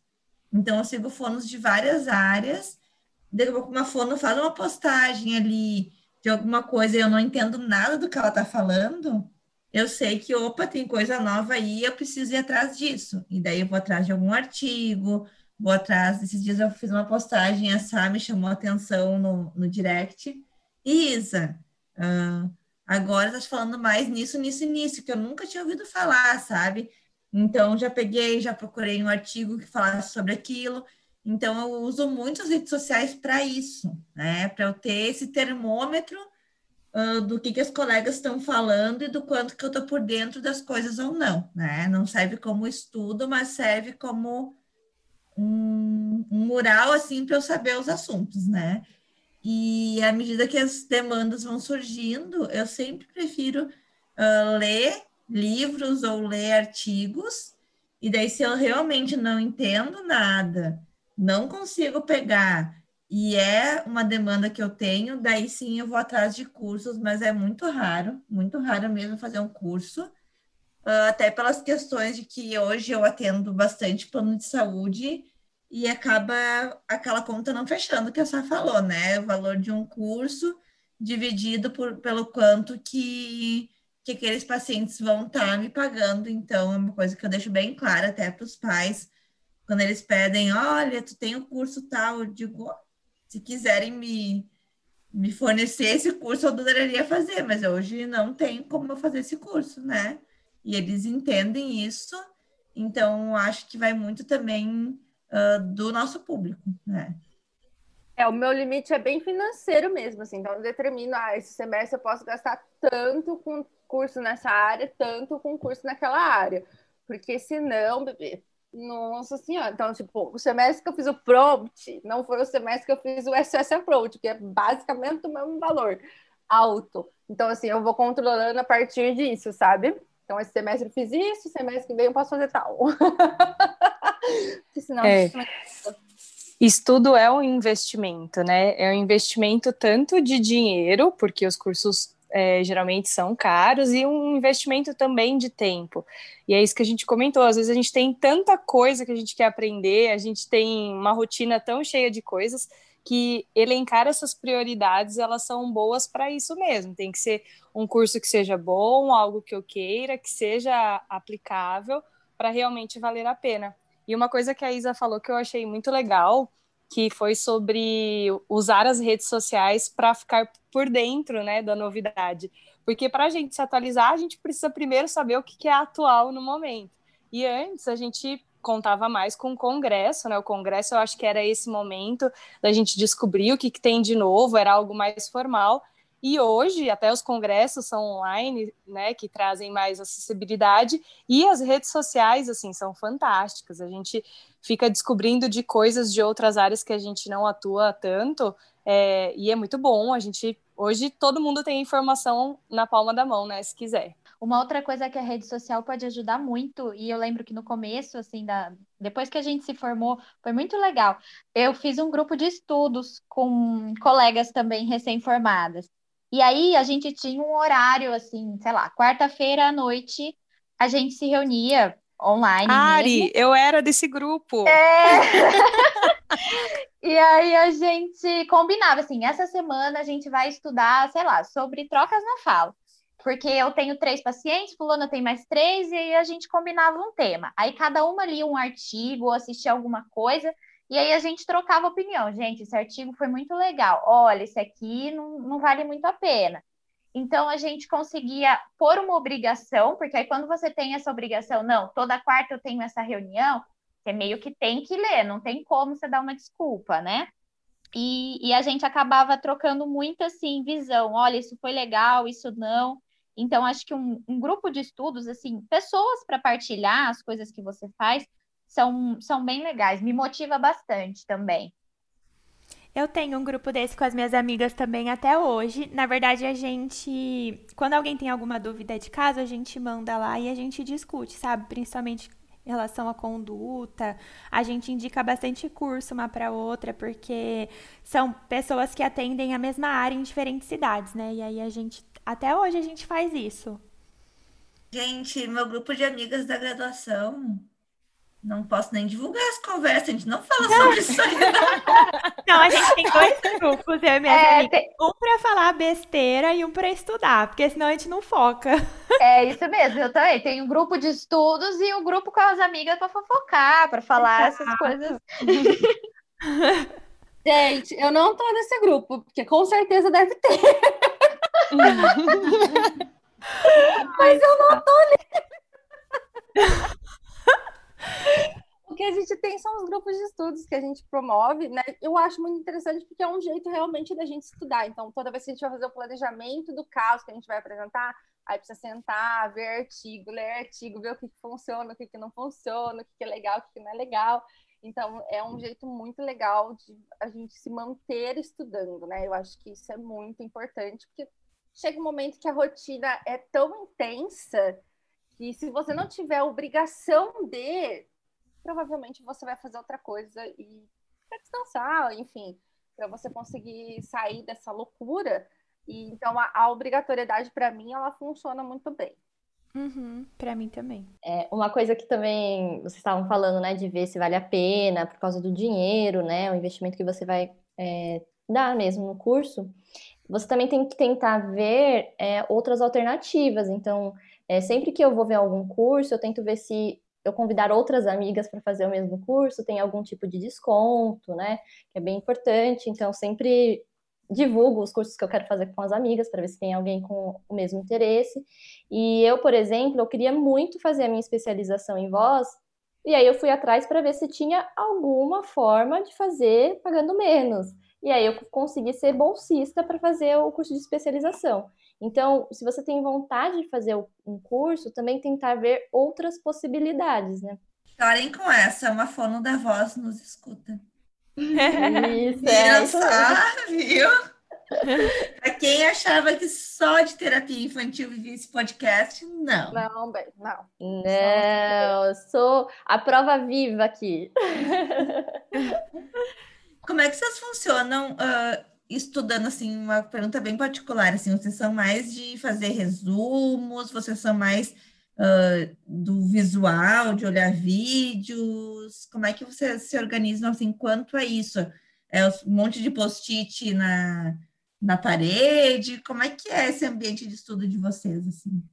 Então, eu sigo fonos de várias áreas daqui a pouco uma fono faz uma postagem ali de alguma coisa e eu não entendo nada do que ela está falando, eu sei que, opa, tem coisa nova aí, eu preciso ir atrás disso. E daí eu vou atrás de algum artigo, vou atrás. Esses dias eu fiz uma postagem, a Sá me chamou a atenção no, no direct. Isa, uh, agora tá falando mais nisso, nisso e nisso, que eu nunca tinha ouvido falar, sabe? Então já peguei, já procurei um artigo que falasse sobre aquilo. Então, eu uso muito as redes sociais para isso, né? Para eu ter esse termômetro uh, do que, que as colegas estão falando e do quanto que eu estou por dentro das coisas ou não, né? Não serve como estudo, mas serve como um, um mural, assim, para eu saber os assuntos, né? E à medida que as demandas vão surgindo, eu sempre prefiro uh, ler livros ou ler artigos, e daí, se eu realmente não entendo nada não consigo pegar e é uma demanda que eu tenho, daí sim eu vou atrás de cursos, mas é muito raro, muito raro mesmo fazer um curso, uh, até pelas questões de que hoje eu atendo bastante plano de saúde e acaba aquela conta não fechando, que a Sá falou, né? O valor de um curso dividido por, pelo quanto que, que aqueles pacientes vão estar tá me pagando. Então, é uma coisa que eu deixo bem clara até para os pais quando eles pedem, olha, tu tem o um curso tal, eu digo, se quiserem me, me fornecer esse curso, eu adoraria fazer, mas hoje não tem como eu fazer esse curso, né? E eles entendem isso, então acho que vai muito também uh, do nosso público, né? É, o meu limite é bem financeiro mesmo, assim, então eu determino, ah, esse semestre eu posso gastar tanto com curso nessa área, tanto com curso naquela área, porque senão, bebê, nossa senhora, então, tipo, o semestre que eu fiz o prompt não foi o semestre que eu fiz o SS Approach, que é basicamente o mesmo valor alto. Então, assim, eu vou controlando a partir disso, sabe? Então, esse semestre eu fiz isso, semestre que vem eu posso fazer tal. [laughs] Porque senão. É. Estudo é um investimento, né? É um investimento tanto de dinheiro, porque os cursos é, geralmente são caros, e um investimento também de tempo. E é isso que a gente comentou. Às vezes a gente tem tanta coisa que a gente quer aprender, a gente tem uma rotina tão cheia de coisas que elencar essas prioridades elas são boas para isso mesmo. Tem que ser um curso que seja bom, algo que eu queira, que seja aplicável para realmente valer a pena. E uma coisa que a Isa falou que eu achei muito legal que foi sobre usar as redes sociais para ficar por dentro né, da novidade. Porque para a gente se atualizar, a gente precisa primeiro saber o que é atual no momento. E antes a gente contava mais com o Congresso, né? O Congresso eu acho que era esse momento da gente descobrir o que, que tem de novo, era algo mais formal. E hoje, até os congressos são online, né, que trazem mais acessibilidade, e as redes sociais, assim, são fantásticas. A gente fica descobrindo de coisas de outras áreas que a gente não atua tanto, é, e é muito bom. A gente, hoje, todo mundo tem informação na palma da mão, né, se quiser. Uma outra coisa que a rede social pode ajudar muito, e eu lembro que no começo, assim, da... depois que a gente se formou, foi muito legal. Eu fiz um grupo de estudos com colegas também recém-formadas. E aí a gente tinha um horário, assim, sei lá, quarta-feira à noite, a gente se reunia online. Ari, mesmo. eu era desse grupo. É. [laughs] e aí a gente combinava assim, essa semana a gente vai estudar, sei lá, sobre trocas na fala. Porque eu tenho três pacientes, fulano tem mais três, e aí a gente combinava um tema. Aí cada uma lia um artigo, assistia alguma coisa, e aí a gente trocava opinião. Gente, esse artigo foi muito legal. Olha, esse aqui não, não vale muito a pena. Então a gente conseguia pôr uma obrigação, porque aí quando você tem essa obrigação, não, toda quarta eu tenho essa reunião, você meio que tem que ler, não tem como você dar uma desculpa, né? E, e a gente acabava trocando muito assim, visão, olha, isso foi legal, isso não. Então, acho que um, um grupo de estudos, assim, pessoas para partilhar as coisas que você faz, são, são bem legais, me motiva bastante também. Eu tenho um grupo desse com as minhas amigas também até hoje. Na verdade, a gente, quando alguém tem alguma dúvida de caso, a gente manda lá e a gente discute, sabe? Principalmente em relação à conduta. A gente indica bastante curso uma para outra, porque são pessoas que atendem a mesma área em diferentes cidades, né? E aí a gente, até hoje a gente faz isso. Gente, meu grupo de amigas da graduação não posso nem divulgar as conversas, a gente não fala sobre isso aí. [laughs] Não, a gente tem dois grupos, eu e minha é, tem... Um para falar besteira e um para estudar, porque senão a gente não foca. [laughs] É isso mesmo, eu também. Tenho um grupo de estudos e um grupo com as amigas para fofocar, para falar Exato. essas coisas. [laughs] Gente, eu não tô nesse grupo, porque com certeza deve ter. Mas eu não tô nele. O que a gente tem são os grupos de estudos que a gente promove, né? Eu acho muito interessante porque é um jeito realmente da gente estudar. Então, toda vez que a gente vai fazer o planejamento do caso que a gente vai apresentar, aí precisa sentar, ver artigo, ler artigo, ver o que, que funciona, o que, que não funciona, o que, que é legal, o que, que não é legal. Então, é um jeito muito legal de a gente se manter estudando, né? Eu acho que isso é muito importante, porque chega um momento que a rotina é tão intensa que se você não tiver obrigação de, provavelmente você vai fazer outra coisa e para descansar, enfim, para você conseguir sair dessa loucura. E então a, a obrigatoriedade para mim ela funciona muito bem. Uhum, para mim também. É, uma coisa que também vocês estavam falando, né, de ver se vale a pena por causa do dinheiro, né, o investimento que você vai é, dar mesmo no curso. Você também tem que tentar ver é, outras alternativas. Então, é, sempre que eu vou ver algum curso, eu tento ver se eu convidar outras amigas para fazer o mesmo curso, tem algum tipo de desconto, né? Que é bem importante. Então, sempre divulgo os cursos que eu quero fazer com as amigas para ver se tem alguém com o mesmo interesse. E eu, por exemplo, eu queria muito fazer a minha especialização em voz, e aí eu fui atrás para ver se tinha alguma forma de fazer pagando menos. E aí eu consegui ser bolsista para fazer o curso de especialização. Então, se você tem vontade de fazer um curso, também tentar ver outras possibilidades, né? Chorem com essa, uma fono da voz nos escuta. Isso, é. Isso viu? [laughs] Pra quem achava que só de terapia infantil vivia esse podcast, não. Não, bem, não. Não, eu sou a prova viva aqui. [laughs] Como é que vocês funcionam uh, estudando, assim, uma pergunta bem particular, assim, vocês são mais de fazer resumos, vocês são mais uh, do visual, de olhar vídeos, como é que vocês se organizam, assim, quanto a isso? É um monte de post-it na, na parede, como é que é esse ambiente de estudo de vocês, assim?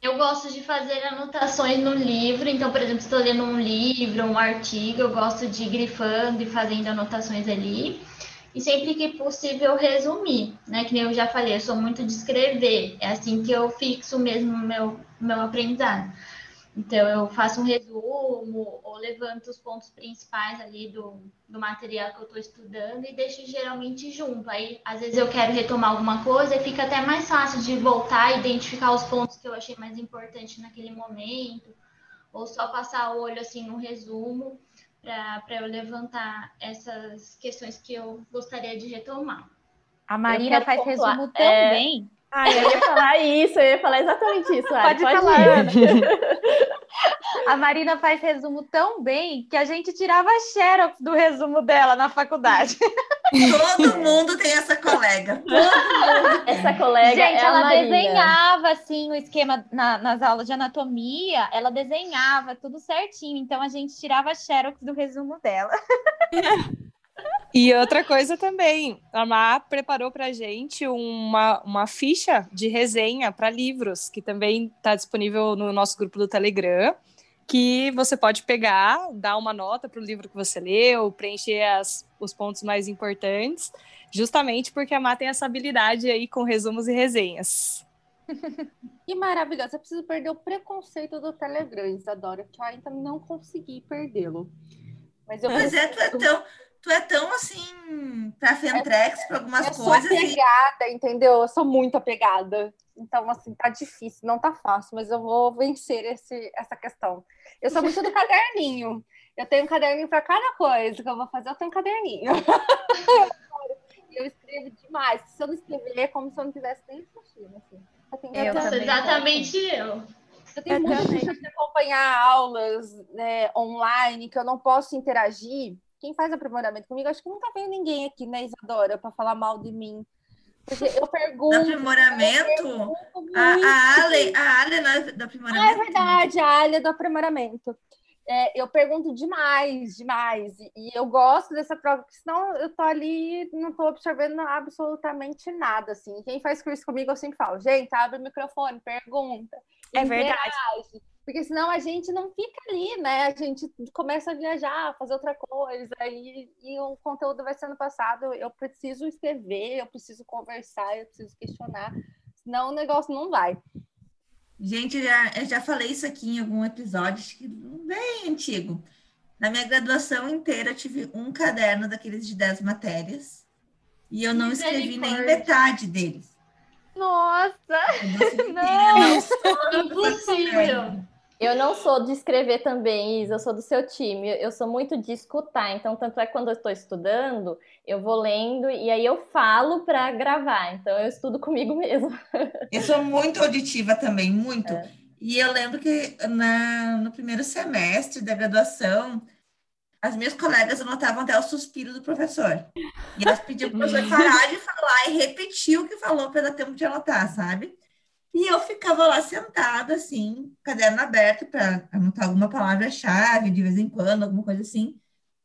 Eu gosto de fazer anotações no livro, então, por exemplo, estou lendo um livro, um artigo, eu gosto de ir grifando e fazendo anotações ali. E sempre que possível, resumir, né? Que nem eu já falei, eu sou muito de escrever, é assim que eu fixo mesmo o meu, meu aprendizado. Então, eu faço um resumo ou levanto os pontos principais ali do, do material que eu estou estudando e deixo geralmente junto. Aí, às vezes, eu quero retomar alguma coisa e fica até mais fácil de voltar e identificar os pontos que eu achei mais importantes naquele momento, ou só passar o olho assim no resumo para eu levantar essas questões que eu gostaria de retomar. A Marina faz pontuar. resumo É. Ah, eu ia falar isso, eu ia falar exatamente isso. Ari, Pode falar, ir. Ana. [laughs] A Marina faz resumo tão bem que a gente tirava xerox do resumo dela na faculdade. [laughs] Todo mundo tem essa colega. Todo mundo. Essa colega Gente, é a ela Marina. desenhava assim o esquema na- nas aulas de anatomia, ela desenhava tudo certinho, então a gente tirava xerox do resumo dela. [laughs] E outra coisa também, a Má preparou para gente uma, uma ficha de resenha para livros, que também está disponível no nosso grupo do Telegram, que você pode pegar, dar uma nota para o livro que você leu, preencher as, os pontos mais importantes, justamente porque a Má tem essa habilidade aí com resumos e resenhas. Que maravilhoso. Eu preciso perder o preconceito do Telegram, Isadora, que eu ainda não consegui perdê-lo. Mas eu é, tu é tão, tu é tão assim, pra Fentrex, pra algumas Eu sou coisas. E... apegada, entendeu? Eu sou muito apegada. Então, assim, tá difícil, não tá fácil, mas eu vou vencer esse, essa questão. Eu sou muito do caderninho. Eu tenho um caderninho para cada coisa que eu vou fazer, eu tenho um caderninho. E [laughs] eu escrevo demais. Se eu não escrever, é como se eu não tivesse nem assistindo. Assim. Eu tenho Eu muita- também. Exatamente eu. eu tenho Eu muito também. de acompanhar aulas né, online que eu não posso interagir. Quem faz aprimoramento comigo, acho que nunca veio ninguém aqui, né, Isadora, para falar mal de mim. Porque eu [laughs] Do pergunto. aprimoramento, muito. a, a Ale, a Ale não é do Ah, é aprimoramento. verdade, a área do aprimoramento. É, eu pergunto demais, demais. E, e eu gosto dessa troca, porque senão eu tô ali não tô absorvendo absolutamente nada, assim. Quem faz curso comigo, eu sempre falo, gente, abre o microfone, pergunta. É verdade. Porque senão a gente não fica ali, né? A gente começa a viajar, fazer outra coisa, e, e o conteúdo vai sendo passado. Eu preciso escrever, eu preciso conversar, eu preciso questionar, senão o negócio não vai. Gente, já, eu já falei isso aqui em algum episódio, acho que bem antigo. Na minha graduação inteira, eu tive um caderno daqueles de 10 matérias. E eu não escrevi nem metade deles. Nossa! Eu não [laughs] Impossível. Eu não sou de escrever também, Isa, eu sou do seu time. Eu sou muito de escutar. Então, tanto é que quando eu estou estudando, eu vou lendo e aí eu falo para gravar. Então, eu estudo comigo mesmo. [laughs] Eu sou muito auditiva também, muito. É. E eu lembro que na, no primeiro semestre da graduação, as minhas colegas anotavam até o suspiro do professor. E elas pediam para o professor parar de falar e repetir o que falou para dar tempo de anotar, sabe? E eu ficava lá sentada, assim, caderno aberto para anotar alguma palavra-chave de vez em quando, alguma coisa assim.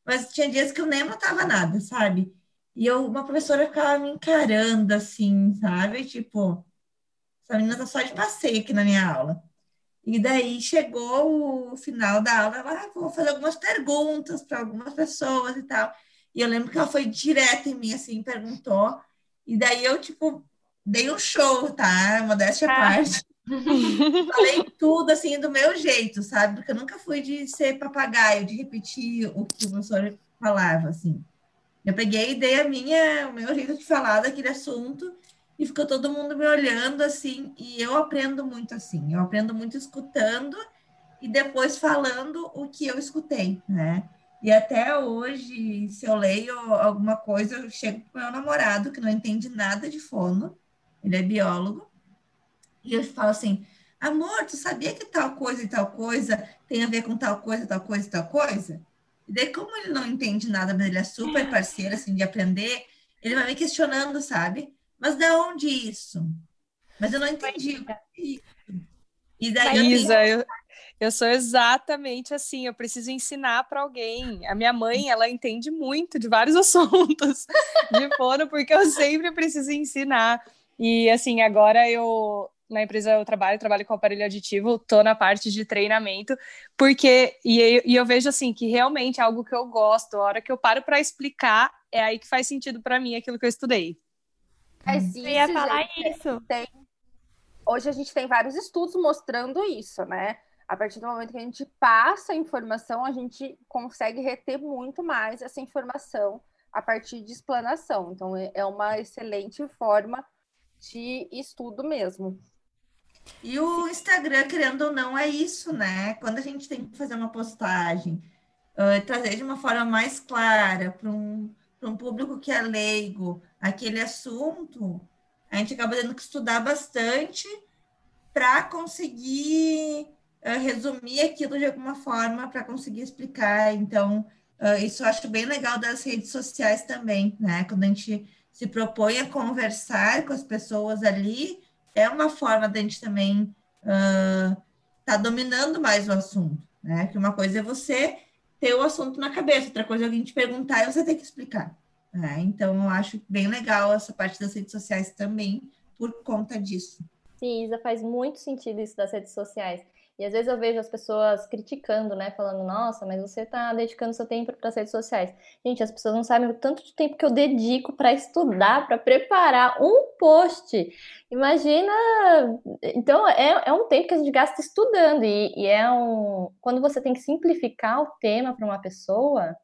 Mas tinha dias que eu nem anotava nada, sabe? E eu, uma professora ficava me encarando assim, sabe? Tipo, essa menina tá só de passeio aqui na minha aula. E daí chegou o final da aula, ela, ah, vou fazer algumas perguntas para algumas pessoas e tal. E eu lembro que ela foi direto em mim, assim, perguntou. E daí eu, tipo, dei um show, tá? Modéstia à parte. [laughs] Falei tudo, assim, do meu jeito, sabe? Porque eu nunca fui de ser papagaio, de repetir o que o professor falava, assim. Eu peguei e dei a minha, o meu jeito de falar daquele assunto e ficou todo mundo me olhando assim, e eu aprendo muito assim, eu aprendo muito escutando e depois falando o que eu escutei, né? E até hoje, se eu leio alguma coisa, eu chego com meu namorado, que não entende nada de fono, ele é biólogo, e eu falo assim, amor, tu sabia que tal coisa e tal coisa tem a ver com tal coisa, tal coisa e tal coisa? E daí, como ele não entende nada, mas ele é super parceiro, assim, de aprender, ele vai me questionando, sabe? Mas de onde isso? Mas eu não entendi. o que é isso. E daí eu tenho- Isa, eu, eu sou exatamente assim. Eu preciso ensinar para alguém. A minha mãe, ela entende muito de vários [laughs] assuntos de fono, porque eu sempre preciso ensinar. E assim, agora eu na empresa eu trabalho, trabalho com aparelho aditivo, tô na parte de treinamento, porque e eu, e eu vejo assim que realmente é algo que eu gosto. A hora que eu paro para explicar, é aí que faz sentido para mim aquilo que eu estudei. Mas Eu ia isso, falar gente, isso. Hoje a gente tem vários estudos mostrando isso, né? A partir do momento que a gente passa a informação, a gente consegue reter muito mais essa informação a partir de explanação. Então, é, é uma excelente forma de estudo mesmo. E o Instagram, querendo ou não, é isso, né? Quando a gente tem que fazer uma postagem, uh, trazer de uma forma mais clara para um, um público que é leigo aquele assunto, a gente acaba tendo que estudar bastante para conseguir uh, resumir aquilo de alguma forma, para conseguir explicar. Então, uh, isso eu acho bem legal das redes sociais também, né? Quando a gente se propõe a conversar com as pessoas ali, é uma forma da gente também estar uh, tá dominando mais o assunto, né? Que uma coisa é você ter o assunto na cabeça, outra coisa é alguém te perguntar e você tem que explicar. Né? Então, eu acho bem legal essa parte das redes sociais também, por conta disso. Sim, Isa, faz muito sentido isso das redes sociais. E às vezes eu vejo as pessoas criticando, né? Falando, nossa, mas você está dedicando seu tempo para as redes sociais. Gente, as pessoas não sabem o tanto de tempo que eu dedico para estudar, para preparar um post. Imagina. Então, é, é um tempo que a gente gasta estudando. E, e é um. Quando você tem que simplificar o tema para uma pessoa,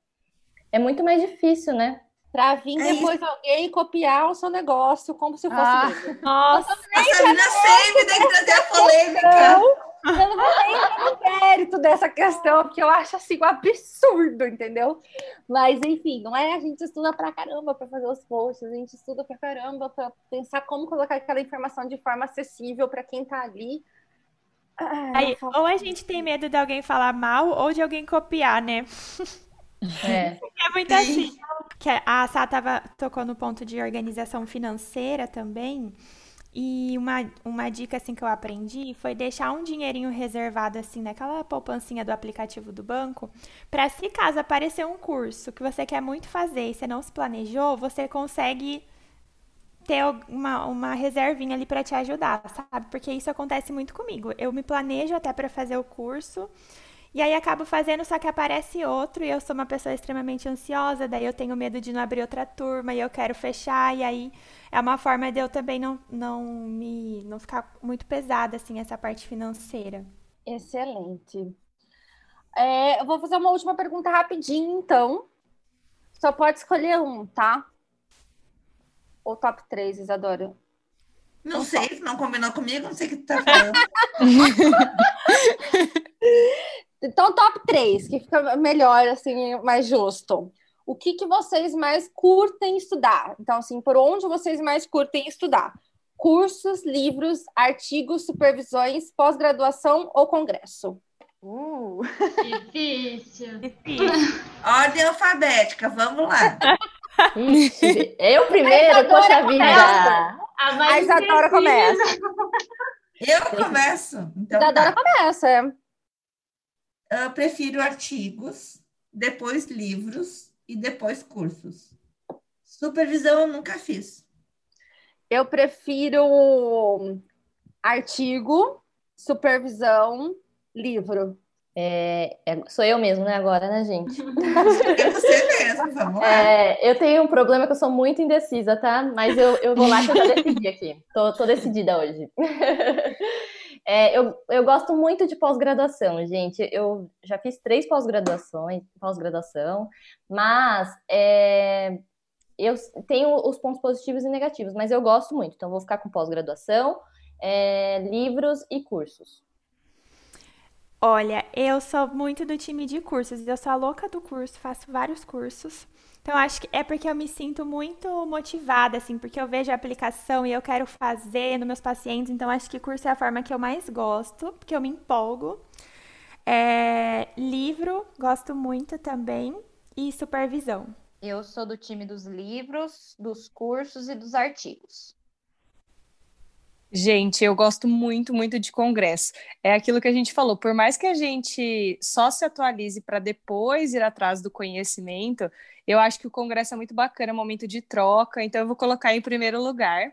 é muito mais difícil, né? Para vir é depois isso. alguém copiar o seu negócio como se fosse. Ah, nossa, a Sabrina sempre tem que trazer a polêmica. Então, eu não vou nem entrar no mérito dessa questão, porque eu acho assim um absurdo, entendeu? Mas, enfim, não é a gente estuda pra caramba para fazer os posts, a gente estuda pra caramba para pensar como colocar aquela informação de forma acessível para quem tá ali. Ah, Aí, ou a gente tem medo de alguém falar mal ou de alguém copiar, né? É. [laughs] É muito assim. Que a Sá tava, tocou no ponto de organização financeira também. E uma, uma dica assim que eu aprendi foi deixar um dinheirinho reservado assim naquela poupancinha do aplicativo do banco, para se caso aparecer um curso que você quer muito fazer e você não se planejou, você consegue ter uma, uma reservinha ali para te ajudar, sabe? Porque isso acontece muito comigo. Eu me planejo até para fazer o curso, e aí acabo fazendo, só que aparece outro e eu sou uma pessoa extremamente ansiosa, daí eu tenho medo de não abrir outra turma e eu quero fechar, e aí é uma forma de eu também não, não me não ficar muito pesada assim essa parte financeira. Excelente. É, eu vou fazer uma última pergunta rapidinho, então. Só pode escolher um, tá? Ou top 3, Isadora? Não então, sei, não combinou comigo, não sei o que tu tá falando. [laughs] Então, top 3, que fica melhor, assim, mais justo. O que, que vocês mais curtem estudar? Então, assim, por onde vocês mais curtem estudar? Cursos, livros, artigos, supervisões, pós-graduação ou congresso? Uh, difícil. Ordem alfabética, vamos lá. [laughs] eu primeiro, poxa vida. A, a Isadora começa. Eu começo. Então, Isadora tá. começa, Eu prefiro artigos, depois livros e depois cursos. Supervisão eu nunca fiz. Eu prefiro artigo, supervisão, livro. É, é, sou eu mesmo, né, agora, né, gente? [laughs] É você mesmo, vamos lá. É, eu tenho um problema que eu sou muito indecisa, tá? Mas eu, eu vou lá que eu já decidi aqui. Tô, tô decidida hoje. [laughs] É, eu, eu gosto muito de pós-graduação, gente. Eu já fiz três pós-graduações, pós-graduação, mas é, eu tenho os pontos positivos e negativos, mas eu gosto muito. Então, vou ficar com pós-graduação, é, livros e cursos. Olha, eu sou muito do time de cursos. Eu sou a louca do curso, faço vários cursos. Então, acho que é porque eu me sinto muito motivada, assim, porque eu vejo a aplicação e eu quero fazer nos meus pacientes. Então, acho que curso é a forma que eu mais gosto, porque eu me empolgo. É, livro, gosto muito também. E supervisão. Eu sou do time dos livros, dos cursos e dos artigos. Gente, eu gosto muito, muito de congresso. É aquilo que a gente falou, por mais que a gente só se atualize para depois ir atrás do conhecimento, eu acho que o congresso é muito bacana, é um momento de troca, então eu vou colocar em primeiro lugar.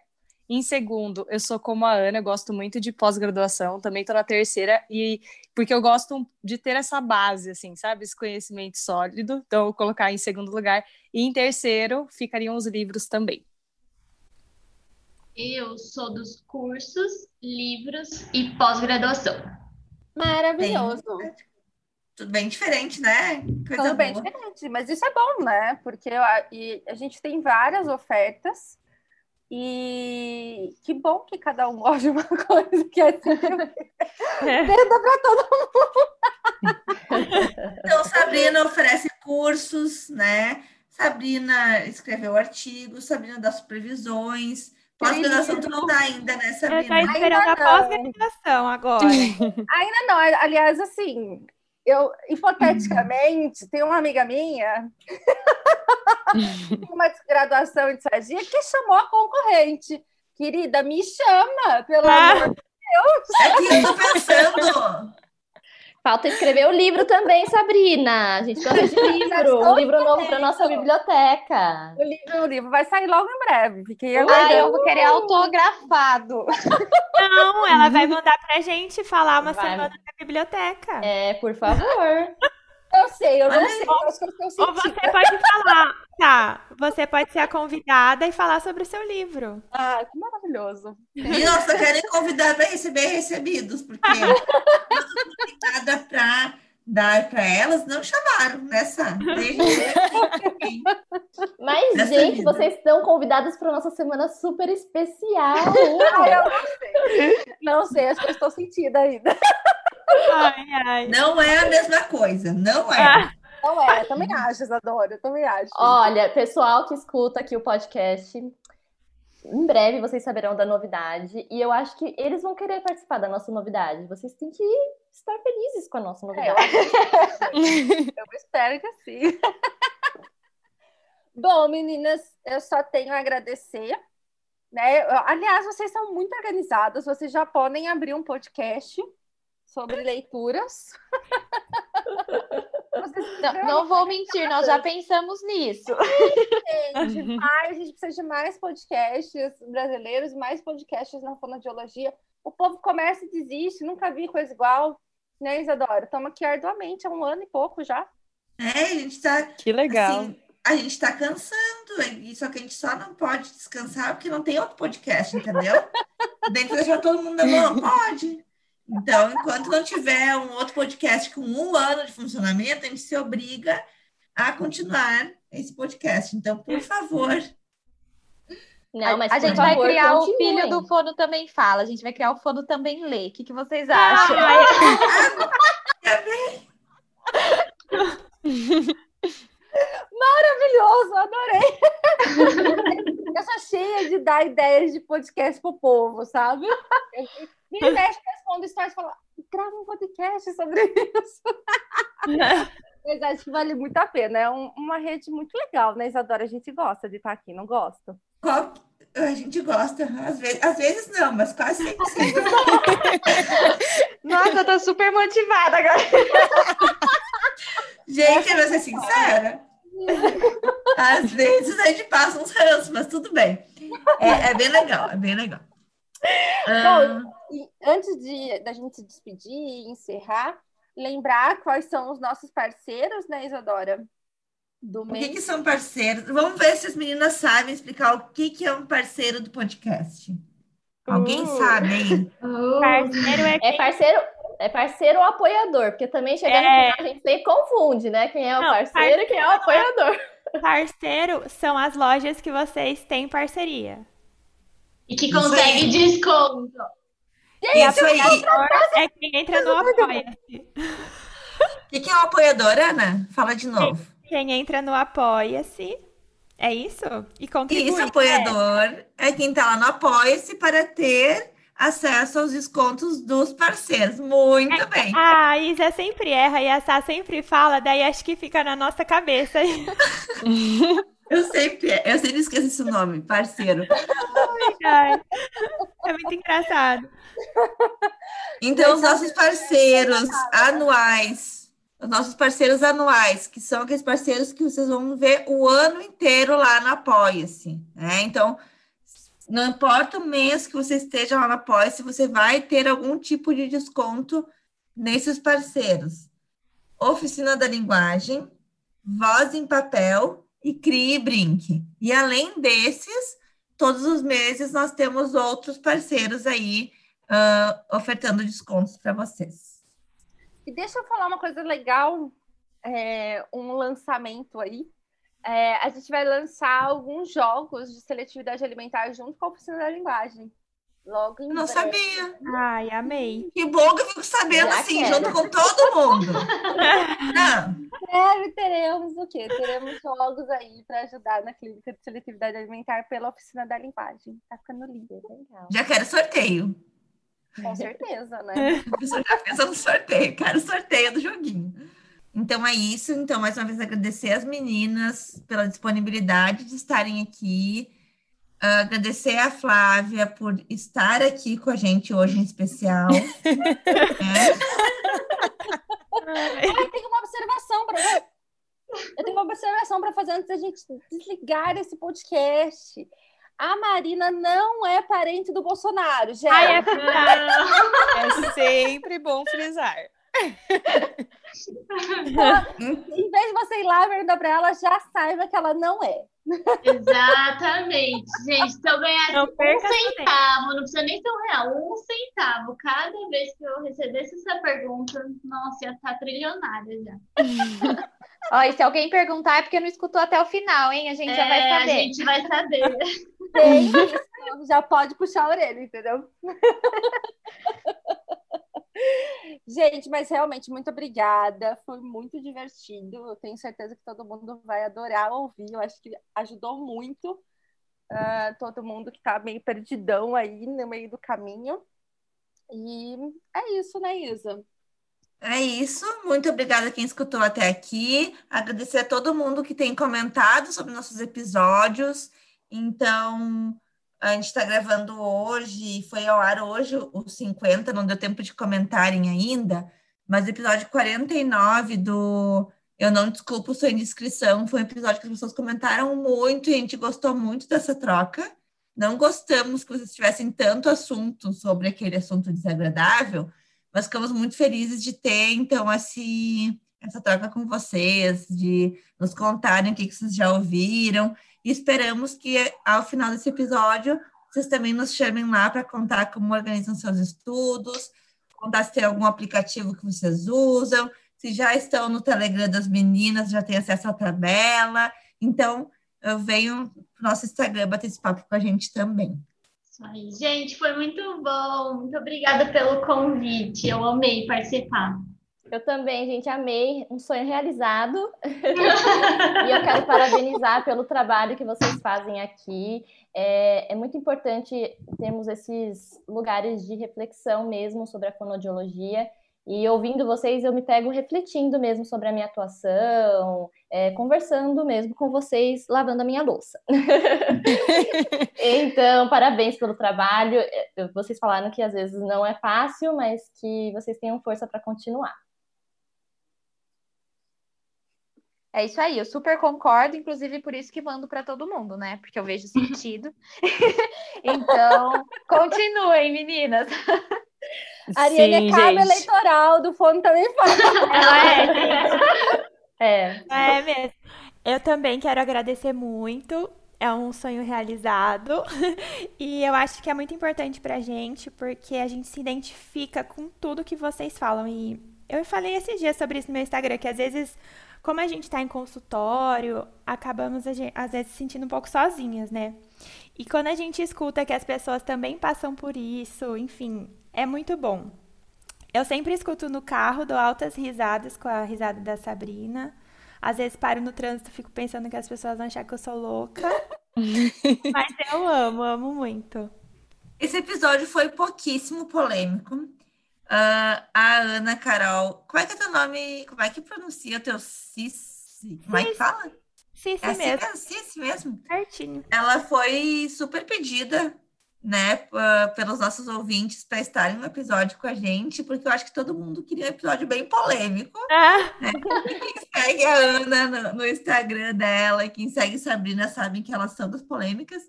Em segundo, eu sou como a Ana, gosto muito de pós-graduação, também estou na terceira, e porque eu gosto de ter essa base, assim, sabe? Esse conhecimento sólido, então eu vou colocar em segundo lugar. E em terceiro, ficariam os livros também. Eu sou dos cursos, livros e pós-graduação. Maravilhoso. Bem, tudo bem diferente, né? Coisa Tudo bem boa. diferente, mas isso é bom, né? Porque a, e a gente tem várias ofertas e que bom que cada um gosta de uma [laughs] coisa que é assim, venda para todo Então, Sabrina oferece cursos, né? Sabrina escreveu artigos, Sabrina dá supervisões. Pós-graduação tu não dá ainda, né, Eu tô Sabrina? esperando a Ainda não. pós-graduação agora. [laughs] Ainda não, aliás, assim, eu, hipoteticamente, tem uma amiga minha, [laughs] [laughs] uma graduação em estagia, que chamou a concorrente. Querida, me chama, pelo Ah. amor de É que eu tô pensando. Falta escrever o livro também, Sabrina. A gente gosta de [laughs] livro, um livro novo para nossa biblioteca. O livro, o livro vai sair logo em breve. Fiquei Ah, aguardando. eu vou querer autografado. Não, ela vai [laughs] mandar pra gente falar uma Vai. semana na biblioteca. É, por favor. Eu sei, eu não sei, eu acho que eu estou Ou você pode falar, tá? Você pode ser a convidada e falar sobre o seu livro. Ah, que maravilhoso. E nossa, querem convidar para receber recebidos, porque nada para dar para elas, não chamaram nessa. Que- Mas, Nessa gente, vida. vocês estão convidadas para nossa semana super especial. Ah, eu não sei. Não sei, acho que eu estou sentindo ainda. Ai, ai. Não é a mesma coisa, não é. Ah. Não é, eu também acho, Isadora, eu também acho. Olha, pessoal que escuta aqui o podcast, em breve vocês saberão da novidade. E eu acho que eles vão querer participar da nossa novidade. Vocês têm que estar felizes com a nossa É, eu, [laughs] novidade. eu espero que sim. [laughs] Bom, meninas, eu só tenho a agradecer. Né? Aliás, vocês são muito organizadas, vocês já podem abrir um podcast sobre leituras. [laughs] Não, não vou mentir, nós já pensamos nisso. Gente, mais, a gente precisa de mais podcasts brasileiros, mais podcasts na fonoaudiologia. O povo começa e desiste, nunca vi coisa igual. Né, Isadora? Estamos aqui arduamente há um ano e pouco já. É, a gente tá Que legal. assim, a gente tá cansando, e só que a gente só não pode descansar porque não tem outro podcast, entendeu? Tem que deixar todo mundo na mão, pode. Então, enquanto não tiver um outro podcast com um ano de funcionamento, a gente se obriga a continuar esse podcast. Então, por favor, Não, mas a gente vai favor, criar o continuem. filho do Fono Também Fala. A gente vai criar o Fono Também Lê. O que, que vocês acham? Ai, Maravilhoso, adorei. Eu sou cheia de dar ideias de podcast pro povo, sabe? Eu, vira e mexe, respondo stories e falo, grava um podcast sobre isso. [laughs] Mas acho que vale muito a pena. É um- uma rede muito legal, né, Isadora? A gente gosta de estar aqui, não gosta? qual- a gente gosta, às vezes, às vezes não, mas quase sempre. [laughs] Nossa, eu tô super motivada agora. Gente, eu vou ser sincera. Às vezes a gente passa uns ranços, mas tudo bem. É, é bem legal, é bem legal. Ah, E antes de da gente se despedir e encerrar, lembrar quais são os nossos parceiros, né, Isadora? Do o que, que são parceiros? Vamos ver se as meninas sabem explicar o que, que é um parceiro do podcast. Alguém Uh. sabe aí? Parceiro é É parceiro, é parceiro ou apoiador? Porque também chegando no É. final a gente sempre confunde, né? Quem é o Não, parceiro e quem é o apoiador. [laughs] parceiro são as lojas que vocês têm parceria. E que consegue desconto. Isso aí. É quem entra no Apoia-se. O que, que é um apoiador, Ana? Fala de novo. Quem entra no Apoia-se. É isso? E contribui. Isso, apoiador é quem está lá no Apoia-se para ter acesso aos descontos dos parceiros. Muito bem. Ah, a Isa sempre erra e a Sá sempre fala, daí acho que fica na nossa cabeça. [laughs] [laughs] Eu sempre, eu sempre esqueço esse nome, parceiro. É muito engraçado. Então, os nossos parceiros anuais, os nossos parceiros anuais, que são aqueles parceiros que vocês vão ver o ano inteiro lá no Apoia-se, né? Então, não importa o mês que você esteja lá no Apoia-se, você vai ter algum tipo de desconto nesses parceiros. Oficina da Linguagem, Voz em Papel e Crie e Brinque. E além desses, todos os meses nós temos outros parceiros aí ah, ofertando descontos para vocês. E deixa eu falar uma coisa legal, é, um lançamento aí. É, a gente vai lançar alguns jogos de seletividade alimentar junto com a oficina da linguagem. Logo em Não breve. sabia. Ai, amei. Que bom que eu fico sabendo Já assim, quero. junto com todo mundo. Não, [laughs] breve teremos o quê? Teremos jogos aí para ajudar na clínica de seletividade alimentar pela oficina da linguagem. Tá ficando lindo. Legal. já quero sorteio. Com certeza, né? A pessoa já fez um sorteio, quero sorteio do joguinho. Então é isso. Então, mais uma vez, agradecer as meninas pela disponibilidade de estarem aqui. Agradecer a Flávia por estar aqui com a gente hoje em especial. [laughs] né? Ai, eu tenho uma observação para Eu tenho uma observação para fazer antes da gente desligar esse podcast. A Marina não é parente do Bolsonaro, gente. Ai, é. É sempre bom frisar. Em vez de você ir lá perguntar para ela, já saiba que ela não é. Exatamente, gente. Se eu ganhasse Não um centavo, não precisa nem ser um real, um centavo. Cada vez que eu recebesse essa pergunta, nossa, ia estar trilionária já. Ó, e se alguém perguntar é porque não escutou até o final, hein? A gente já vai É, saber. A gente vai saber. Tem isso, já pode puxar a orelha, entendeu? Gente, mas realmente muito obrigada. Foi muito divertido. Eu tenho certeza que todo mundo vai adorar ouvir. Eu acho que ajudou muito ah, todo mundo que tá meio perdidão aí no meio do caminho. E é isso, né, Isa? É isso. Muito obrigada a quem escutou até aqui. Agradecer a todo mundo que tem comentado sobre nossos episódios. Então, a gente está gravando hoje, foi ao ar hoje os 50, não deu tempo de comentarem ainda, mas o episódio 49 do Eu Não Desculpo Sua Indiscrição foi um episódio que as pessoas comentaram muito e a gente gostou muito dessa troca. Não gostamos que vocês tivessem tanto assunto sobre aquele assunto desagradável, mas ficamos muito felizes de ter, então, esse, essa troca com vocês, de nos contarem o que, que vocês já ouviram. E esperamos que, ao final desse episódio, vocês também nos chamem lá para contar como organizam seus estudos, contar se tem algum aplicativo que vocês usam, se já estão no Telegram das meninas, já têm acesso à tabela. Então, eu para o nosso Instagram bater esse papo com a gente também. Gente, foi muito bom. Muito obrigada pelo convite. Eu amei participar. Eu também, gente, amei. Um sonho realizado. [laughs] e eu quero parabenizar pelo trabalho que vocês fazem aqui. É, é, muito importante termos esses lugares de reflexão mesmo sobre a fonodiologia. E ouvindo vocês, eu me pego refletindo mesmo sobre a minha atuação, é, conversando mesmo com vocês, lavando a minha louça. [laughs] então, parabéns pelo trabalho. Vocês falaram que às vezes não é fácil, mas que vocês tenham força para continuar. É isso aí, eu super concordo, inclusive por isso que mando para todo mundo, né? Porque eu vejo sentido. [laughs] então, continuem, meninas. A [laughs] Ariane é cabo eleitoral do Fono também fala. [laughs] Ela é, gente. É. É mesmo. Eu também quero agradecer muito. É um sonho realizado. E eu acho que é muito importante pra gente, porque a gente se identifica com tudo que vocês falam. E eu falei esses dias sobre isso no meu Instagram, que às vezes, como a gente tá em consultório, acabamos às vezes se sentindo um pouco sozinhas, né? E quando a gente escuta que as pessoas também passam por isso, enfim, é muito bom. Eu sempre escuto no carro, dou altas risadas com a risada da Sabrina. Às vezes paro no trânsito, fico pensando que as pessoas vão achar que eu sou louca. [laughs] Mas eu amo, amo muito. Esse episódio foi pouquíssimo polêmico. Uh, a Ana Carol, como é que é teu nome? Como é que pronuncia o teu Cici? Como é que fala? Cici é assim mesmo. mesmo, Cici mesmo. Certinho. Ela foi super pedida, né, pelos nossos ouvintes para estarem no episódio com a gente, porque eu acho que todo mundo queria um episódio bem polêmico. Ah, Quem segue a Ana no, no Instagram dela e quem segue Sabrina sabem que elas são das polêmicas.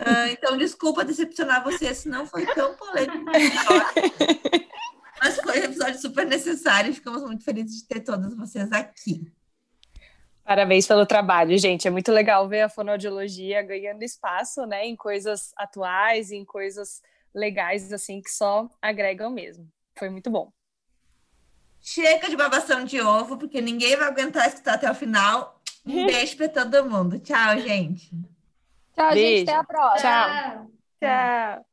Ah, então, desculpa decepcionar você se não foi tão polêmico. [laughs] Mas foi um episódio super necessário e ficamos muito felizes de ter todas vocês aqui. Parabéns pelo trabalho, gente. É muito legal ver a fonoaudiologia ganhando espaço, né, em coisas atuais, em coisas legais assim que só agregam mesmo. Foi muito bom. Chega de babação de ovo, porque ninguém vai aguentar escutar até o final. Um beijo para todo mundo. Tchau, gente. Tchau, Beijo. gente. Até a próxima. Tchau. Tchau.